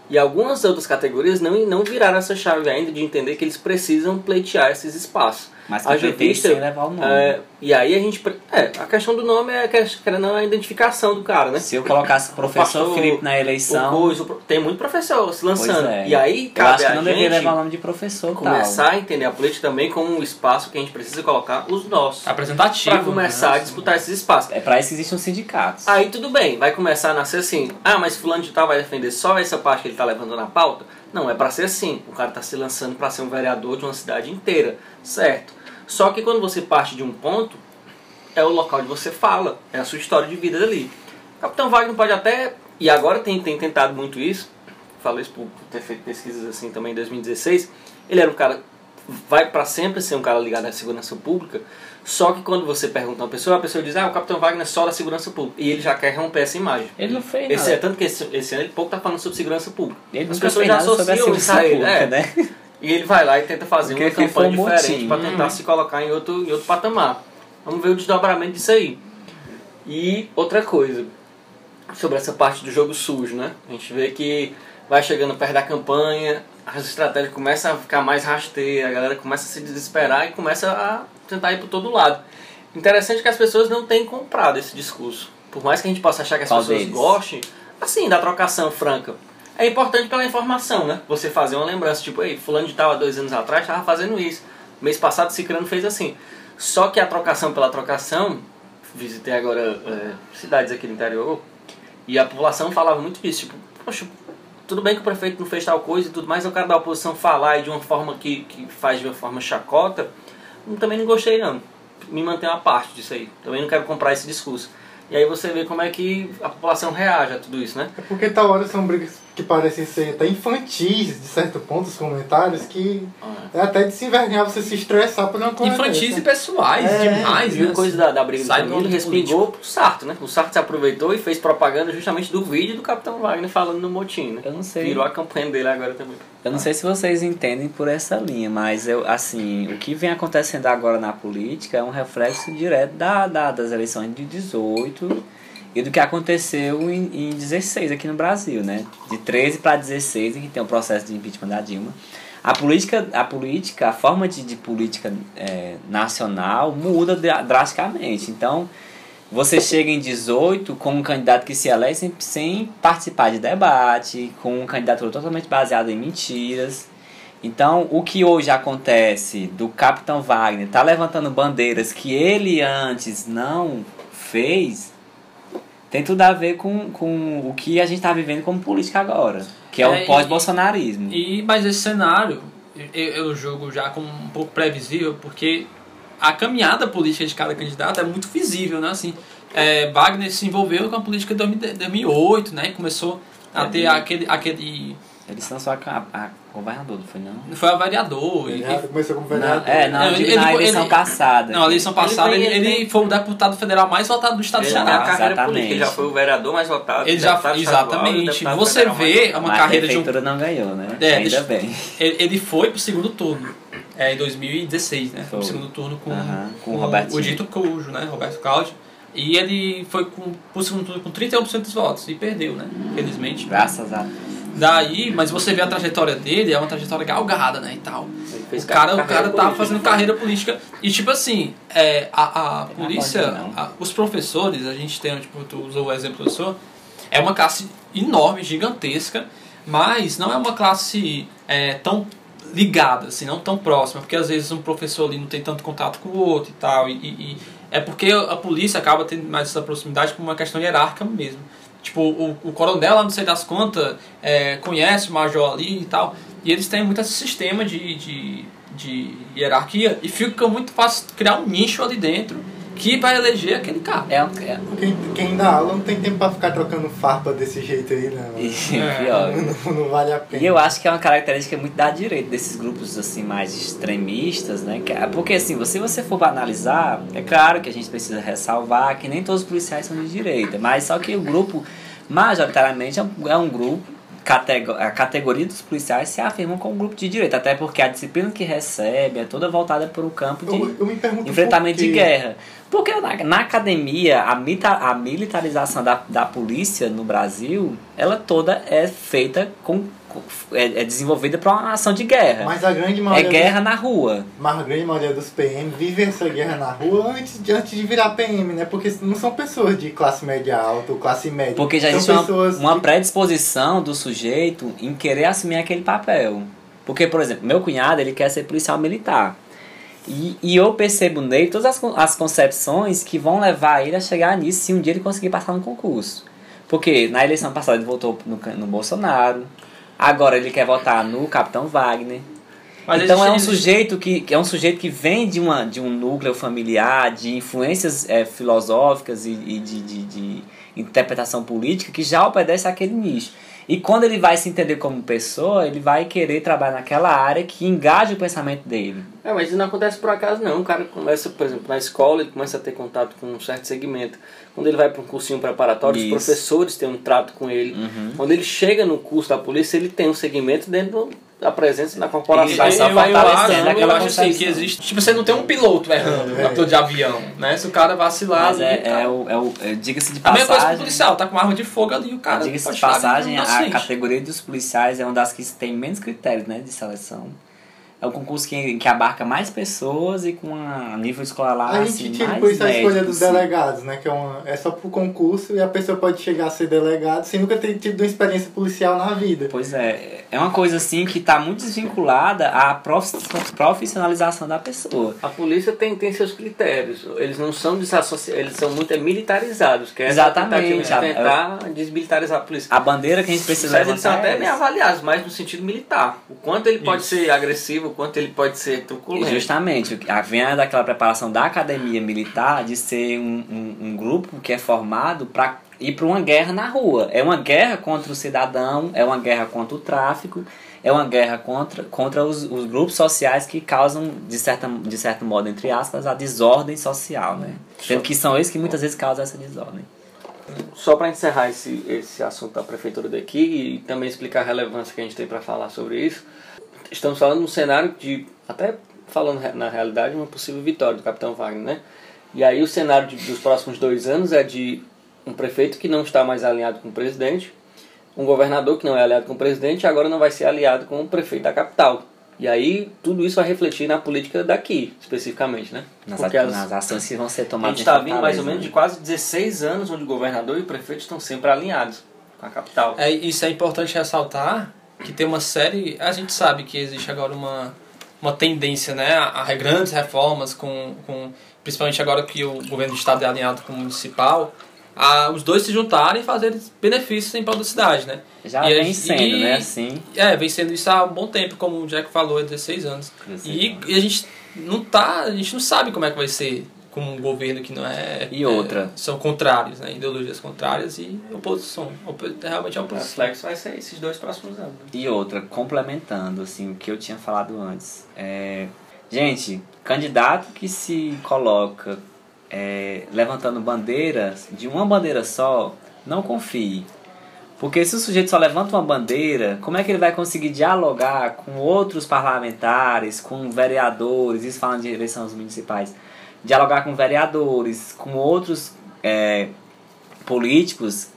E algumas outras categorias não, não viraram essa chave ainda de entender que eles precisam pleitear esses espaços. Mas que vista, sem levar o nome. é, e aí a gente. É, a questão do nome é que- querendo não, a identificação do cara, né? Se eu colocasse o professor pastor, Felipe na O eleição, o pro- tem muito professor se pois lançando. é. E aí eu cabe acho que a não deveria gente levar o nome de professor começar tal. a entender a política também como um espaço que a gente precisa colocar os nossos. Apresentativo. Para começar a né? disputar esses espaços. É pra isso que existem os sindicatos. Aí tudo bem, vai começar a nascer assim. Ah, mas fulano de tal vai defender só essa parte que ele tá levando na pauta? Não, é para ser assim. O cara tá se lançando para ser um vereador de uma cidade inteira, certo? Só que quando você parte de um ponto, é o local onde você fala, é a sua história de vida ali. Capitão Wagner pode até, e agora tem, tem tentado muito isso, falei isso por ter feito pesquisas assim também em 2016, ele era um cara, vai para sempre ser um cara ligado à segurança pública, só que quando você pergunta a uma pessoa, a pessoa diz, ah, o Capitão Wagner é só da segurança pública, e ele já quer romper essa imagem. Ele não fez Esse nada. é tanto que esse, esse ano ele pouco tá falando sobre segurança pública. Ele As pessoas já associam isso a ele, é. né? E ele vai lá e tenta fazer Porque uma foi campanha um diferente para tentar Uhum. se colocar em outro, em outro patamar. Vamos ver o desdobramento disso aí. E outra coisa, sobre essa parte do jogo sujo, né? A gente vê que vai chegando perto da campanha, as estratégias começam a ficar mais rasteiras, a galera começa a se desesperar e começa a tentar ir por todo lado. Interessante que as pessoas não têm comprado esse discurso. Por mais que a gente possa achar que as Qual pessoas deles? gostem, assim, da trocação franca. É importante pela informação, né? Você fazer uma lembrança, tipo, ei, fulano de tal há dois anos atrás estava fazendo isso. Mês passado Cicrano fez assim. Só que a trocação pela trocação, visitei agora é, cidades aqui do interior, e a população falava muito disso, tipo, poxa, tudo bem que o prefeito não fez tal coisa e tudo mais, eu quero da oposição falar e de uma forma que, que faz de uma forma chacota, também não gostei não. Me mantenho a parte disso aí. Também não quero comprar esse discurso. E aí você vê como é que a população reage a tudo isso, né? É porque tal hora são brigas que parecem ser até infantis, de certo ponto, os comentários, que é até de se envergonhar você se estressar por uma coisa. Infantis e pessoais, É, demais, E né? a coisa da, da briga do Sai do Camilo âmbito respingou pro Sarto, né? O Sarto se aproveitou e fez propaganda justamente do vídeo do Capitão Wagner falando no motim, né? Eu não sei. Virou a campanha dele agora também. Eu não sei se vocês entendem por essa linha, mas eu, assim, o que vem acontecendo agora na política é um reflexo direto da, da- das eleições de 18 e do que aconteceu em, em 16 aqui no Brasil, né? De 13 para 16, em que tem o processo de impeachment da Dilma. A política, a política, a forma de, de política é, nacional muda dra- drasticamente. Então, você chega em 18 com um candidato que se elege sem, sem participar de debate, com um candidatura totalmente baseada em mentiras. Então, o que hoje acontece do Capitão Wagner tá levantando bandeiras que ele antes não fez, tem tudo a ver com, com o que a gente está vivendo como política agora, que é, É, o pós-bolsonarismo. E, mas esse cenário eu, eu jogo já como um pouco previsível, porque a caminhada política de cada candidato é muito visível, né? Assim, é, Wagner se envolveu com a política de 2008, né? E começou a ter aquele, aquele Ele se lançou a, a, a governador, não foi não? foi a vereador. Ele e- começou como Não, vereador. é, não, Não, eu ele- na ele- eleição ele- passada. Não, a eleição passada ele, ele ele foi o deputado federal mais votado do estado do Ele Ceará. carreira exatamente. política, ele já foi o vereador mais votado. Ele já estadual, exatamente. Você vê uma Mas carreira a de um não ganhou, né? É, Ainda deixa- bem. Ele, ele foi pro segundo turno. É, em 2016, né? Foi pro Foi. segundo turno com, Aham, com o Roberto o Dito Cujo, né? Roberto Cláudio. E ele foi com, pro segundo turno com 31% dos votos e perdeu, né? Infelizmente. Graças a Daí, mas você vê a trajetória dele, é uma trajetória galgada, né? E tal. O cara, o cara tá fazendo carreira política. E tipo assim, é, a, a polícia, pode não. a- os professores, a gente tem, tipo, tu usou o exemplo do professor, é uma classe enorme, gigantesca, mas não é uma classe é, tão ligada, assim, não tão próxima, porque às vezes um professor ali não tem tanto contato com o outro e tal, e, e- e é porque a polícia acaba tendo mais essa proximidade por uma questão hierárquica mesmo. Tipo, o, o coronel lá, não sei das contas, é, conhece o major ali e tal, e eles têm muito esse sistema de, de, de hierarquia e fica muito fácil criar um nicho ali dentro que vai eleger aquele cara. É, é Quem, quem dá aula não tem tempo pra ficar trocando farpa desse jeito aí, não. e, É. pior. Não, não vale a pena. E eu acho que é uma característica muito da direita, desses grupos assim mais extremistas, né? É- Porque assim, se você for para analisar, é claro que a gente precisa ressalvar que nem todos os policiais são de direita, mas só que o grupo, majoritariamente, é um, é um grupo, catego- a categoria dos policiais se afirmam como um grupo de direita, até porque a disciplina que recebe é toda voltada para o campo de eu, eu enfrentamento de guerra. Porque na, na academia, a, mita, a militarização da, da polícia no Brasil, ela toda é feita com. É, é desenvolvida para uma ação de guerra. Mas a grande é maioria, guerra na rua. mas a grande maioria dos PM vive essa guerra na rua antes de, antes de virar PM, né? Porque não são pessoas de classe média alta ou classe média. Porque já existe uma, uma de- predisposição do sujeito em querer assumir aquele papel. Porque, por exemplo, meu cunhado ele quer ser policial militar. E, e eu percebo nele todas as, as concepções que vão levar ele a chegar nisso se um dia ele conseguir passar no concurso. Porque na eleição passada ele votou no, no Bolsonaro, agora ele quer votar no Capitão Wagner. Mas então é um sujeito que que é um sujeito que vem de, uma, de um núcleo familiar, de influências eh, filosóficas e, e de, de, de interpretação política que já obedece àquele nicho. E quando ele vai se entender como pessoa, ele vai querer trabalhar naquela área que engaja o pensamento dele. É, mas isso não acontece por acaso não. O cara começa, por exemplo, na escola, ele começa a ter contato com um certo segmento. Quando ele vai para um cursinho preparatório, Isso. os professores têm um trato com ele. Quando ele chega no curso da polícia, ele tem um segmento dentro da presença na corporação. Só eu, eu fortalecendo acho, eu acho assim que existe. Tipo, você não tem um piloto errando, É. um piloto de avião, né? Se o cara vacilar Mas ali. é, cara- é o, é o é, diga-se de A mesma coisa que o passagem. policial, tá com uma arma de fogo ali, o cara. Diga-se pode de passagem, a frente. categoria dos policiais é uma das que tem menos critérios né, de seleção. É um concurso que, que abarca mais pessoas e com um nível escolar lá A assim, gente tira mais por isso a escolha dos delegados, né? Que é, uma, é só por concurso e a pessoa pode chegar a ser delegado sem nunca ter tido uma experiência policial na vida. Pois é, é uma coisa assim que está muito desvinculada à prof- profissionalização da pessoa. A polícia tem, tem seus critérios. Eles não são desassociados, eles são muito é, militarizados. Que é Exatamente. de tentar desmilitarizar a polícia. A bandeira que a gente precisa Mas eles são até é nem essa. avaliados, mais no sentido militar. O quanto ele pode Isso. ser agressivo, o quanto ele pode ser E truculento. Justamente, a vem daquela preparação da academia militar de ser um, um, um grupo que é formado para ir para uma guerra na rua. É uma guerra contra o cidadão, é uma guerra contra o tráfico, é uma guerra contra, contra os, os grupos sociais que causam, de, certa, de certo modo, entre aspas, a desordem social. Né? Sendo que são eles que muitas vezes causam essa desordem. Só para encerrar esse, esse assunto da prefeitura daqui e também explicar a relevância que a gente tem para falar sobre isso, estamos falando num cenário de, até falando na realidade, uma possível vitória do Capitão Wagner, né? E aí o cenário de- dos próximos dois anos é de um prefeito que não está mais alinhado com o presidente, um governador que não é aliado com o presidente e agora não vai ser aliado com o prefeito da capital. E aí tudo isso vai refletir na política daqui, especificamente, né? Nas, Porque a- as- nas ações que vão ser a tomadas gente em está vindo mais ou menos né? de quase 16 anos onde o governador e o prefeito estão sempre alinhados com a capital. É, isso é importante ressaltar que tem uma série. A gente sabe que existe agora uma, uma tendência né, a, a grandes reformas, com, com, principalmente agora que o governo do estado é alinhado com o municipal, a, os dois se juntarem e fazerem benefícios em prol da cidade. Né? Já E vem sendo, e- né? Assim. É, vem sendo isso há um bom tempo, como o Jack falou, há 16 anos. 16 E, anos. e a gente não tá. A gente não sabe como é que vai ser com um governo que não é. E é, outra? são contrários, né? Ideologias contrárias e oposição. Opo- realmente é O oposição. reflexo vai ser esses dois próximos anos. né? E outra, complementando assim o que eu tinha falado antes. É, gente, candidato que se coloca é, levantando bandeiras de uma bandeira só, não confie. Porque se o sujeito só levanta uma bandeira, como é que ele vai conseguir dialogar com outros parlamentares, com vereadores, isso falando de eleições municipais, dialogar com vereadores, com outros é, políticos,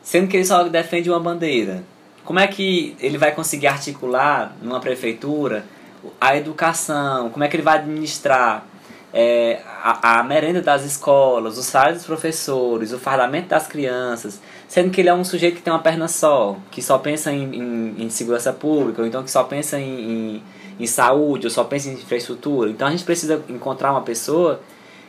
sendo que ele só defende uma bandeira? Como é que ele vai conseguir articular numa prefeitura a educação? Como é que ele vai administrar é, a, a merenda das escolas, os salários dos professores, o fardamento das crianças, sendo que ele é um sujeito que tem uma perna só, que só pensa em, em, em segurança pública, ou então que só pensa em, em, em saúde, ou só pensa em infraestrutura. Então a gente precisa encontrar uma pessoa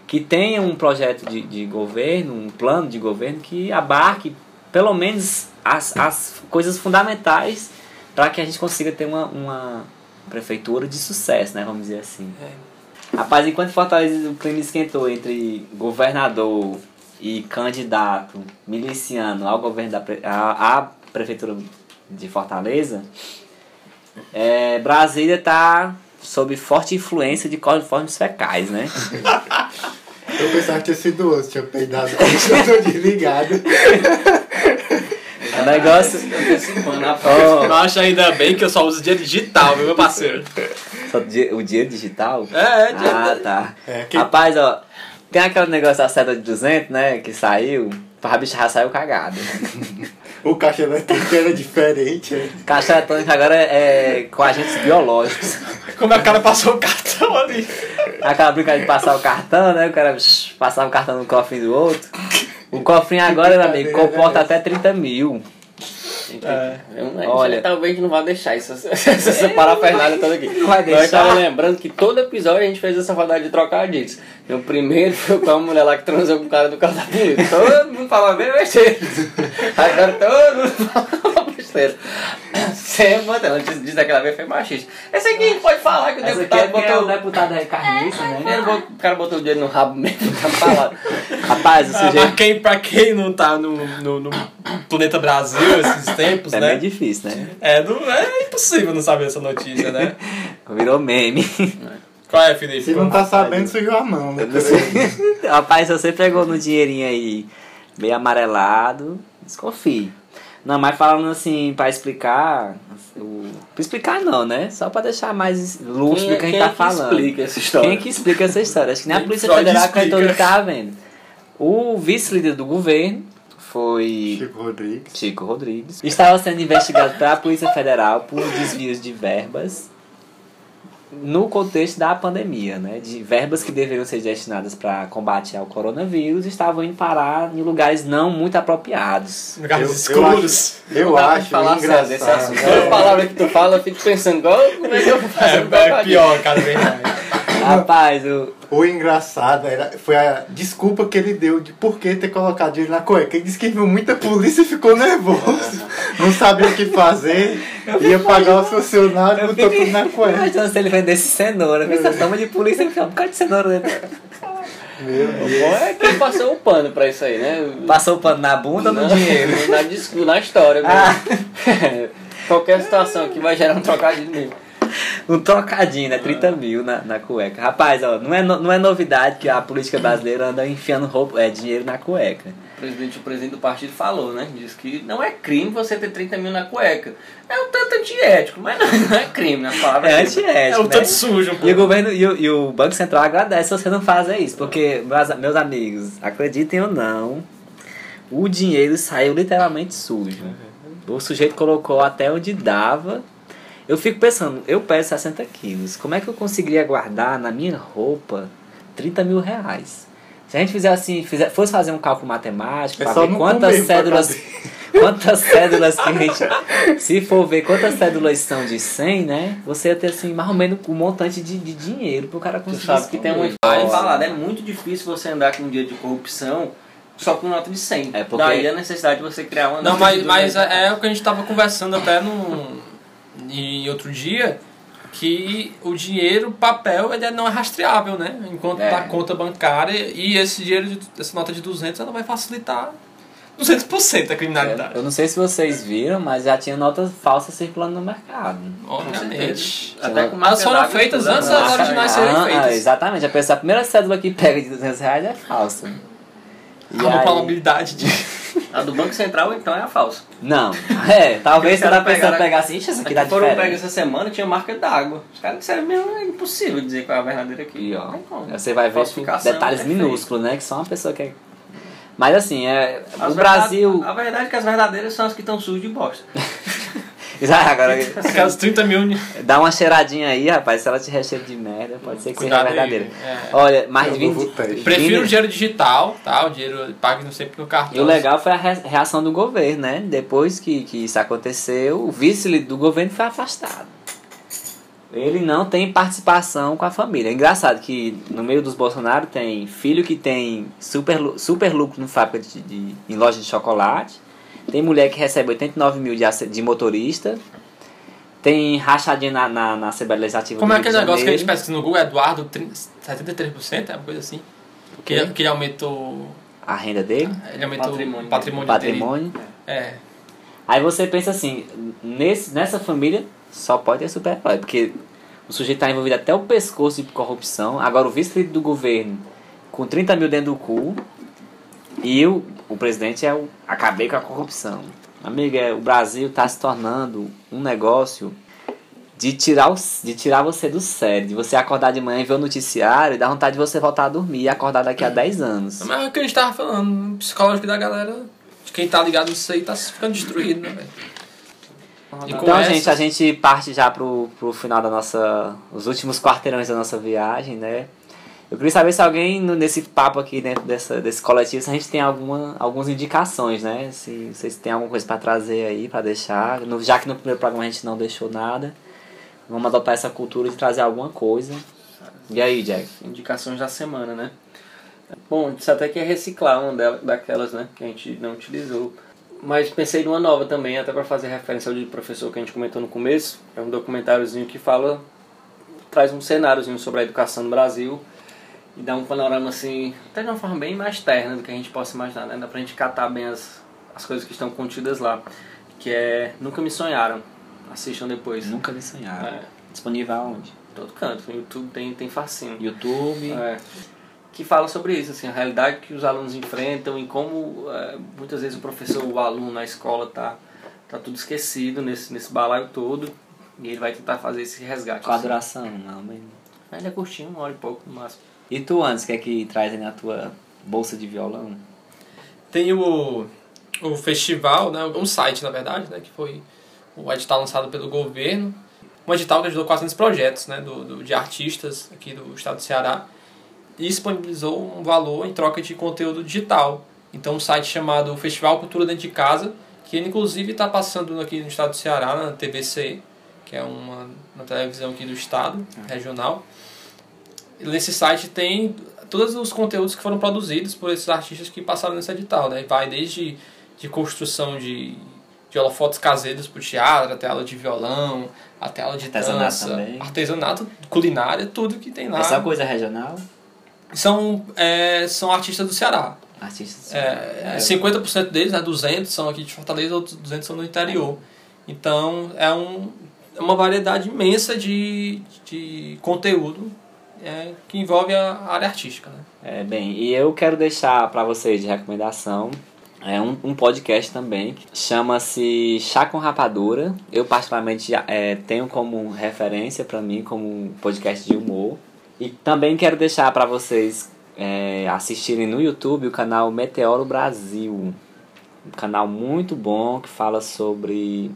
que tenha um projeto de, de governo, um plano de governo que abarque pelo menos as, as coisas fundamentais para que a gente consiga ter uma, uma prefeitura de sucesso, né? Vamos dizer assim. Rapaz, enquanto Fortaleza o clima esquentou entre governador e candidato miliciano ao governo da a, a prefeitura de Fortaleza, é, Brasília está sob forte influência de coliformes fecais, né? Eu pensava que tinha sido outro, tinha peidado eu tô desligado. O negócio. Eu acho ainda bem que eu só uso dinheiro digital, viu, meu parceiro? só di- o dinheiro digital? É, é, dinheiro. Ah, tá. É, que- Rapaz, ó, tem aquele negócio da seta de 200, né? Que saiu. A bicha já saiu cagada. O caixa eletrônico era diferente. é. Caixa eletrônica agora é, é com agentes biológicos. Como é que o cara passou o cartão ali? Aquela brincadeira de passar o cartão, né? O cara passava o cartão no cofrinho do outro. O cofrinho agora, meu amigo, comporta até 30 mil. Olha, Olha. talvez não vá deixar isso, essa, essa parafernália toda aqui. Vai Mas eu deixar? tava lembrando que todo episódio a gente fez essa rodada de trocadilhos. E o primeiro foi com a mulher lá que transou com o cara do carro da polícia. Todo mundo falava bem besteira. Agora todo mundo fala besteira. Sempre, ela disse, disse daquela vez foi machista. Esse aqui pode falar que o Essa aqui é deputado porque é o botou. deputado da carniça, né? Botou- O cara botou o dedo no rabo mesmo, tá. Rapaz, o Ah, pra, sujeito quem, pra quem não tá no, no, no planeta Brasil esses tempos, é né? meio difícil, né? É, não, é impossível não saber essa notícia, né? Virou meme. Qual é, Felipe? Se não tá sabendo, sujou a mão, né? Rapaz, se você pegou no dinheirinho aí meio amarelado, desconfie. Não, mas falando assim, pra explicar. O... Pra explicar não, né? Só pra deixar mais lúcido do que a gente Quem tá é que falando. explica essa história? Quem é que explica essa história? Acho que nem a Quem Polícia Federal todo tá vendo. O vice-líder do governo foi Chico Rodrigues. Chico Rodrigues. Estava sendo investigado pela Polícia Federal por desvios de verbas no contexto da pandemia, né? De verbas que deveriam ser destinadas para combate ao coronavírus estavam indo parar em lugares não muito apropriados. Lugares Eu- eu escuros. Eu dá pra acho sério desse engraçado. assunto. Toda palavra que tu fala, eu fico pensando, igual como é que eu vou fazer É, é pior, cara, verdade. Rapaz, o, O engraçado era, foi a desculpa que ele deu de por que ter colocado ele na cueca. Ele disse que viu muita polícia e ficou nervoso. Não sabia o que fazer. Ia pagar os funcionários e botou tudo na cueca. Imaginando se ele vendesse cenoura, essa toma de polícia e um bocado de cenoura dentro. Meu O Deus. bom é que passou o pano pra isso aí, né? Passou o pano na bunda ou no dinheiro? Na, na história Ah. Qualquer situação que vai gerar um trocadilho mesmo. Um trocadinho, né? 30 mil na, na cueca. Rapaz, ó, não é, no- não é novidade que a política brasileira anda enfiando roupa, é, dinheiro na cueca. O presidente, o presidente do partido falou, né? Diz que não é crime você ter 30 mil na cueca. É um tanto antiético, mas não, não é crime, nas palavras É dele. antiético, É um né? tanto sujo, pô. E o governo e o, e o Banco Central agradece se você não fazer isso, porque, meus, meus amigos, acreditem ou não, o dinheiro saiu literalmente sujo. O sujeito colocou até onde dava Eu fico pensando, eu peso 60 quilos, como é que eu conseguiria guardar na minha roupa 30 mil reais? Se a gente fizer assim, fizer, fosse fazer um cálculo matemático, É ver quantas cédulas. Quantas cédulas que a gente. Se for ver quantas cédulas são de 100, né? Você ia ter assim, mais ou menos um montante de, de dinheiro pro cara Tu conseguir. sabe que tem uma história falada, é muito difícil você andar com um dia de corrupção só com nota de 100. É, porque- Daí a necessidade de você criar uma Não, nota mas, de mas 200. é, é o que a gente tava conversando até no, em outro dia, que o dinheiro, papel, ele não é rastreável, né? Enquanto É. da conta bancária, e esse dinheiro, de- essa nota de 200, ela vai facilitar 200% a criminalidade. Eu não sei se vocês viram, mas já tinha notas falsas circulando no mercado. Obviamente. Até com Elas foram feitas antes das originais serem Ah, feitas. exatamente. A, pessoa, a primeira cédula que pega de 200 reais é falsa. E Há uma aí- probabilidade de. A do Banco Central, então, é a falsa. Não. É, talvez Porque quando a os caras pessoa pegar assim, "Ixi, essa aqui dá foram pegas essa semana, tinha marca d'água. Os caras disseram mesmo, é impossível dizer qual é a verdadeira aqui. E, ó, você vai ver Falsificação detalhes minúsculos, né? Que só uma pessoa quer. Mas assim, é, As o Brasil. verdade- A verdade é que as verdadeiras são as que estão sujas de bosta. Já, agora, Aquelas 30 mil. dá uma cheiradinha aí, rapaz. Se ela te recheia de merda, pode ser que Cuidado seja aí, verdadeira. é. Olha, mais de 20. vou teste. Prefiro o dinheiro digital, tá? O dinheiro pago sempre no cartão. E o legal foi a re- reação do governo, né? Depois que, que isso aconteceu, o vice do governo foi afastado. Ele não tem participação com a família. É engraçado que no meio dos Bolsonaro tem filho que tem super, super lucro no fábrica de, de- em loja de chocolate. Tem mulher que recebe 89 mil de, de motorista. Tem rachadinha na, na, na Assembleia Legislativa Como do é aquele negócio que a gente pesquisa no Google, Eduardo, 30, 73%, é uma coisa assim? Que ele, que ele aumentou. A renda dele, Ele aumentou Patrimônio o patrimônio, patrimônio. dele. É. Aí você pensa assim, nesse, nessa família só pode ter super-herói, porque o sujeito está envolvido até o pescoço de corrupção, agora o vice do governo com 30 mil dentro do cu, e o, o presidente é o acabei com a corrupção. Amiga, é, o Brasil está se tornando um negócio de tirar, o, de tirar você do sério, de você acordar de manhã e ver o noticiário e dar vontade de você voltar a dormir e acordar daqui a 10 anos. Mas é o que a gente tava falando, o psicológico da galera, de quem tá ligado nisso aí, tá ficando destruído, né, velho? Então, essa- gente, a gente parte já pro, pro final da nossa. os últimos quarteirões da nossa viagem, né? Eu queria saber se alguém nesse papo aqui dentro dessa, desse coletivo, se a gente tem alguma, algumas indicações, né? Se vocês têm alguma coisa para trazer aí, para deixar. No- já que no primeiro programa a gente não deixou nada, vamos adotar essa cultura de trazer alguma coisa. E aí, Jack? Indicações da semana, né? Bom, isso até que é reciclar uma daquelas, né? Que a gente não utilizou. Mas pensei numa nova também, até para fazer referência ao de professor que a gente comentou no começo. É um documentáriozinho que fala, traz um cenáriozinho sobre a educação no Brasil e dá um panorama assim, até de uma forma bem mais terna do que a gente possa imaginar, né? Dá pra gente catar bem as, as coisas que estão contidas lá. Que é Nunca Me Sonharam. Assistam depois. Nunca me sonharam. É, Disponível aonde? todo canto. No YouTube tem, tem facinho. YouTube. É, que fala sobre isso, assim, a realidade que os alunos enfrentam e como é, muitas vezes o professor, o aluno na escola tá, tá tudo esquecido nesse, nesse balaio todo e ele vai tentar fazer esse resgate. Qual a assim. duração? Não, mas... Ele é curtinho, uma hora e pouco no máximo. E tu, antes, o que é que traz aí na tua bolsa de violão? Tem o, o festival, né, um site na verdade, né, que foi o edital lançado pelo governo. Um edital que ajudou 400 projetos né, do, do, de artistas aqui do estado do Ceará e disponibilizou um valor em troca de conteúdo digital. Então um site chamado Festival Cultura Dentro de Casa, que ele inclusive está passando aqui no estado do Ceará, na TVC, que é uma, uma televisão aqui do estado, regional. Nesse site tem todos os conteúdos que foram produzidos por esses artistas que passaram nesse edital, né? Vai desde de construção de, de holofotes caseiros para o teatro, até aula de violão, até aula de Artesanato dança, também. artesanato, culinária, tudo que tem lá. Essa é coisa regional? São, é, são artistas do Ceará. Artistas. É, 50% deles, né, 200 são aqui de Fortaleza, outros 200 são no interior. Então é, um, é uma variedade imensa de, de conteúdo é, que envolve a área artística. Né? É, bem, e eu quero deixar para vocês de recomendação é um, um podcast também, que chama-se Chá com Rapadura. Eu particularmente é, tenho como referência para mim como um podcast de humor. E também quero deixar para vocês é, assistirem no YouTube o canal Meteoro Brasil. Um canal muito bom que fala sobre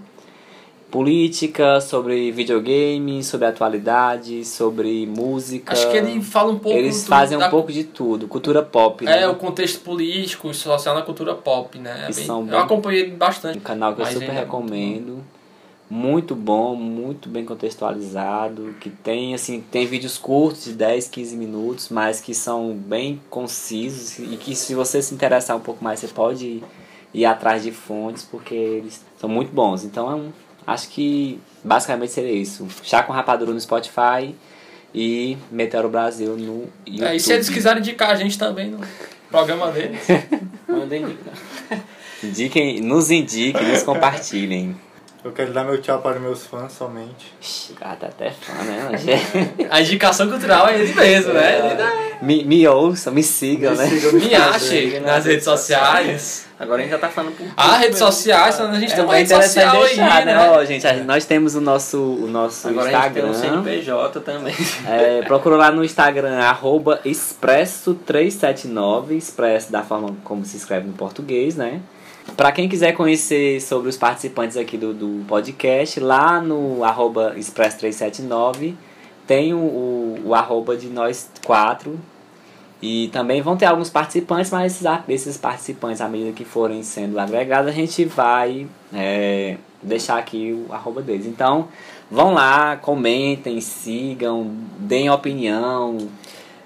política, sobre videogame, sobre atualidade, sobre música. Acho que ele fala um pouco Eles fazem um da- pouco de tudo, cultura pop, né? É, o contexto político e social na cultura pop, né? É bem- são eu bem- acompanhei bastante. Um canal que eu super é recomendo. Muito bom, muito bem contextualizado, que tem assim, tem vídeos curtos de 10, 15 minutos, mas que são bem concisos e que se você se interessar um pouco mais, você pode ir, ir atrás de fontes, porque eles são muito bons. Então, é um, acho que basicamente seria isso. Chá com Rapadura no Spotify e Meteoro Brasil no YouTube. É, e se eles quiserem indicar a gente também no programa deles. Mandem indicar. Indiquem, nos indiquem, nos compartilhem. Eu quero dar meu tchau para meus fãs somente. Ixi, O cara tá até fã, né? Rogério? A indicação cultural é ele mesmo, né? Ele dá- Me, me ouçam, me sigam, né? Me ache nas redes sociais. Agora a gente já tá falando por Ah, redes sociais, a gente É tem uma rede social aí, deixar, né? Ó, gente, a- nós temos o nosso, o nosso Agora a gente tem um Instagram. CNPJ também. É, procura lá no Instagram, arroba expresso379, expresso da forma como se escreve no português, né? Pra quem quiser conhecer sobre os participantes aqui do, do podcast, lá no arroba expresso379 tem o, o, o arroba de nós quatro. E também vão ter alguns participantes, mas esses, esses participantes, à medida que forem sendo agregados, a gente vai é, deixar aqui o arroba deles. Então, vão lá, comentem, sigam, deem opinião.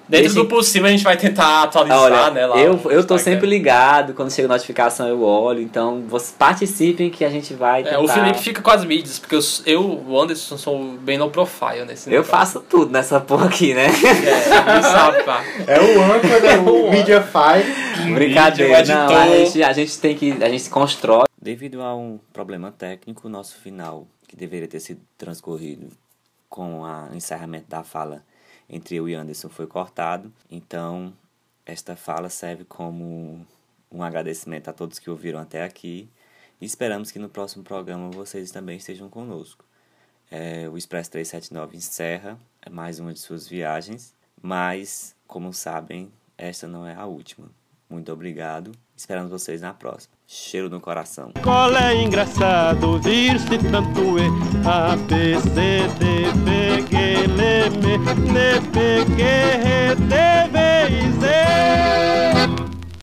Dentro Deixem- do possível a gente vai tentar atualizar, Olha, né? Lá eu, no eu tô sempre ligado, quando chega notificação eu olho, então vocês participem que a gente vai tentar... É, o Felipe fica com as mídias, porque eu, eu o Anderson, sou bem low profile nesse Eu negócio. faço tudo nessa porra aqui, né? É, ele sabe, pá. É o âncora, é o Mediafy. Brincadeira, Vídeo, não, a gente, a gente tem que, a gente se constrói. Devido a um problema técnico, o nosso final, que deveria ter sido transcorrido com o encerramento da fala entre eu e Anderson, foi cortado. Então, esta fala serve como um agradecimento a todos que ouviram até aqui. E esperamos que no próximo programa vocês também estejam conosco. É, o Express 379 encerra mais uma de suas viagens, mas, como sabem, esta não é a última. Muito obrigado. Esperamos vocês na próxima. Cheiro no coração. Qual é engraçado vir-se tanto E A, B, C, D, P, G, L, M, N, P, Q, R, T, V e Z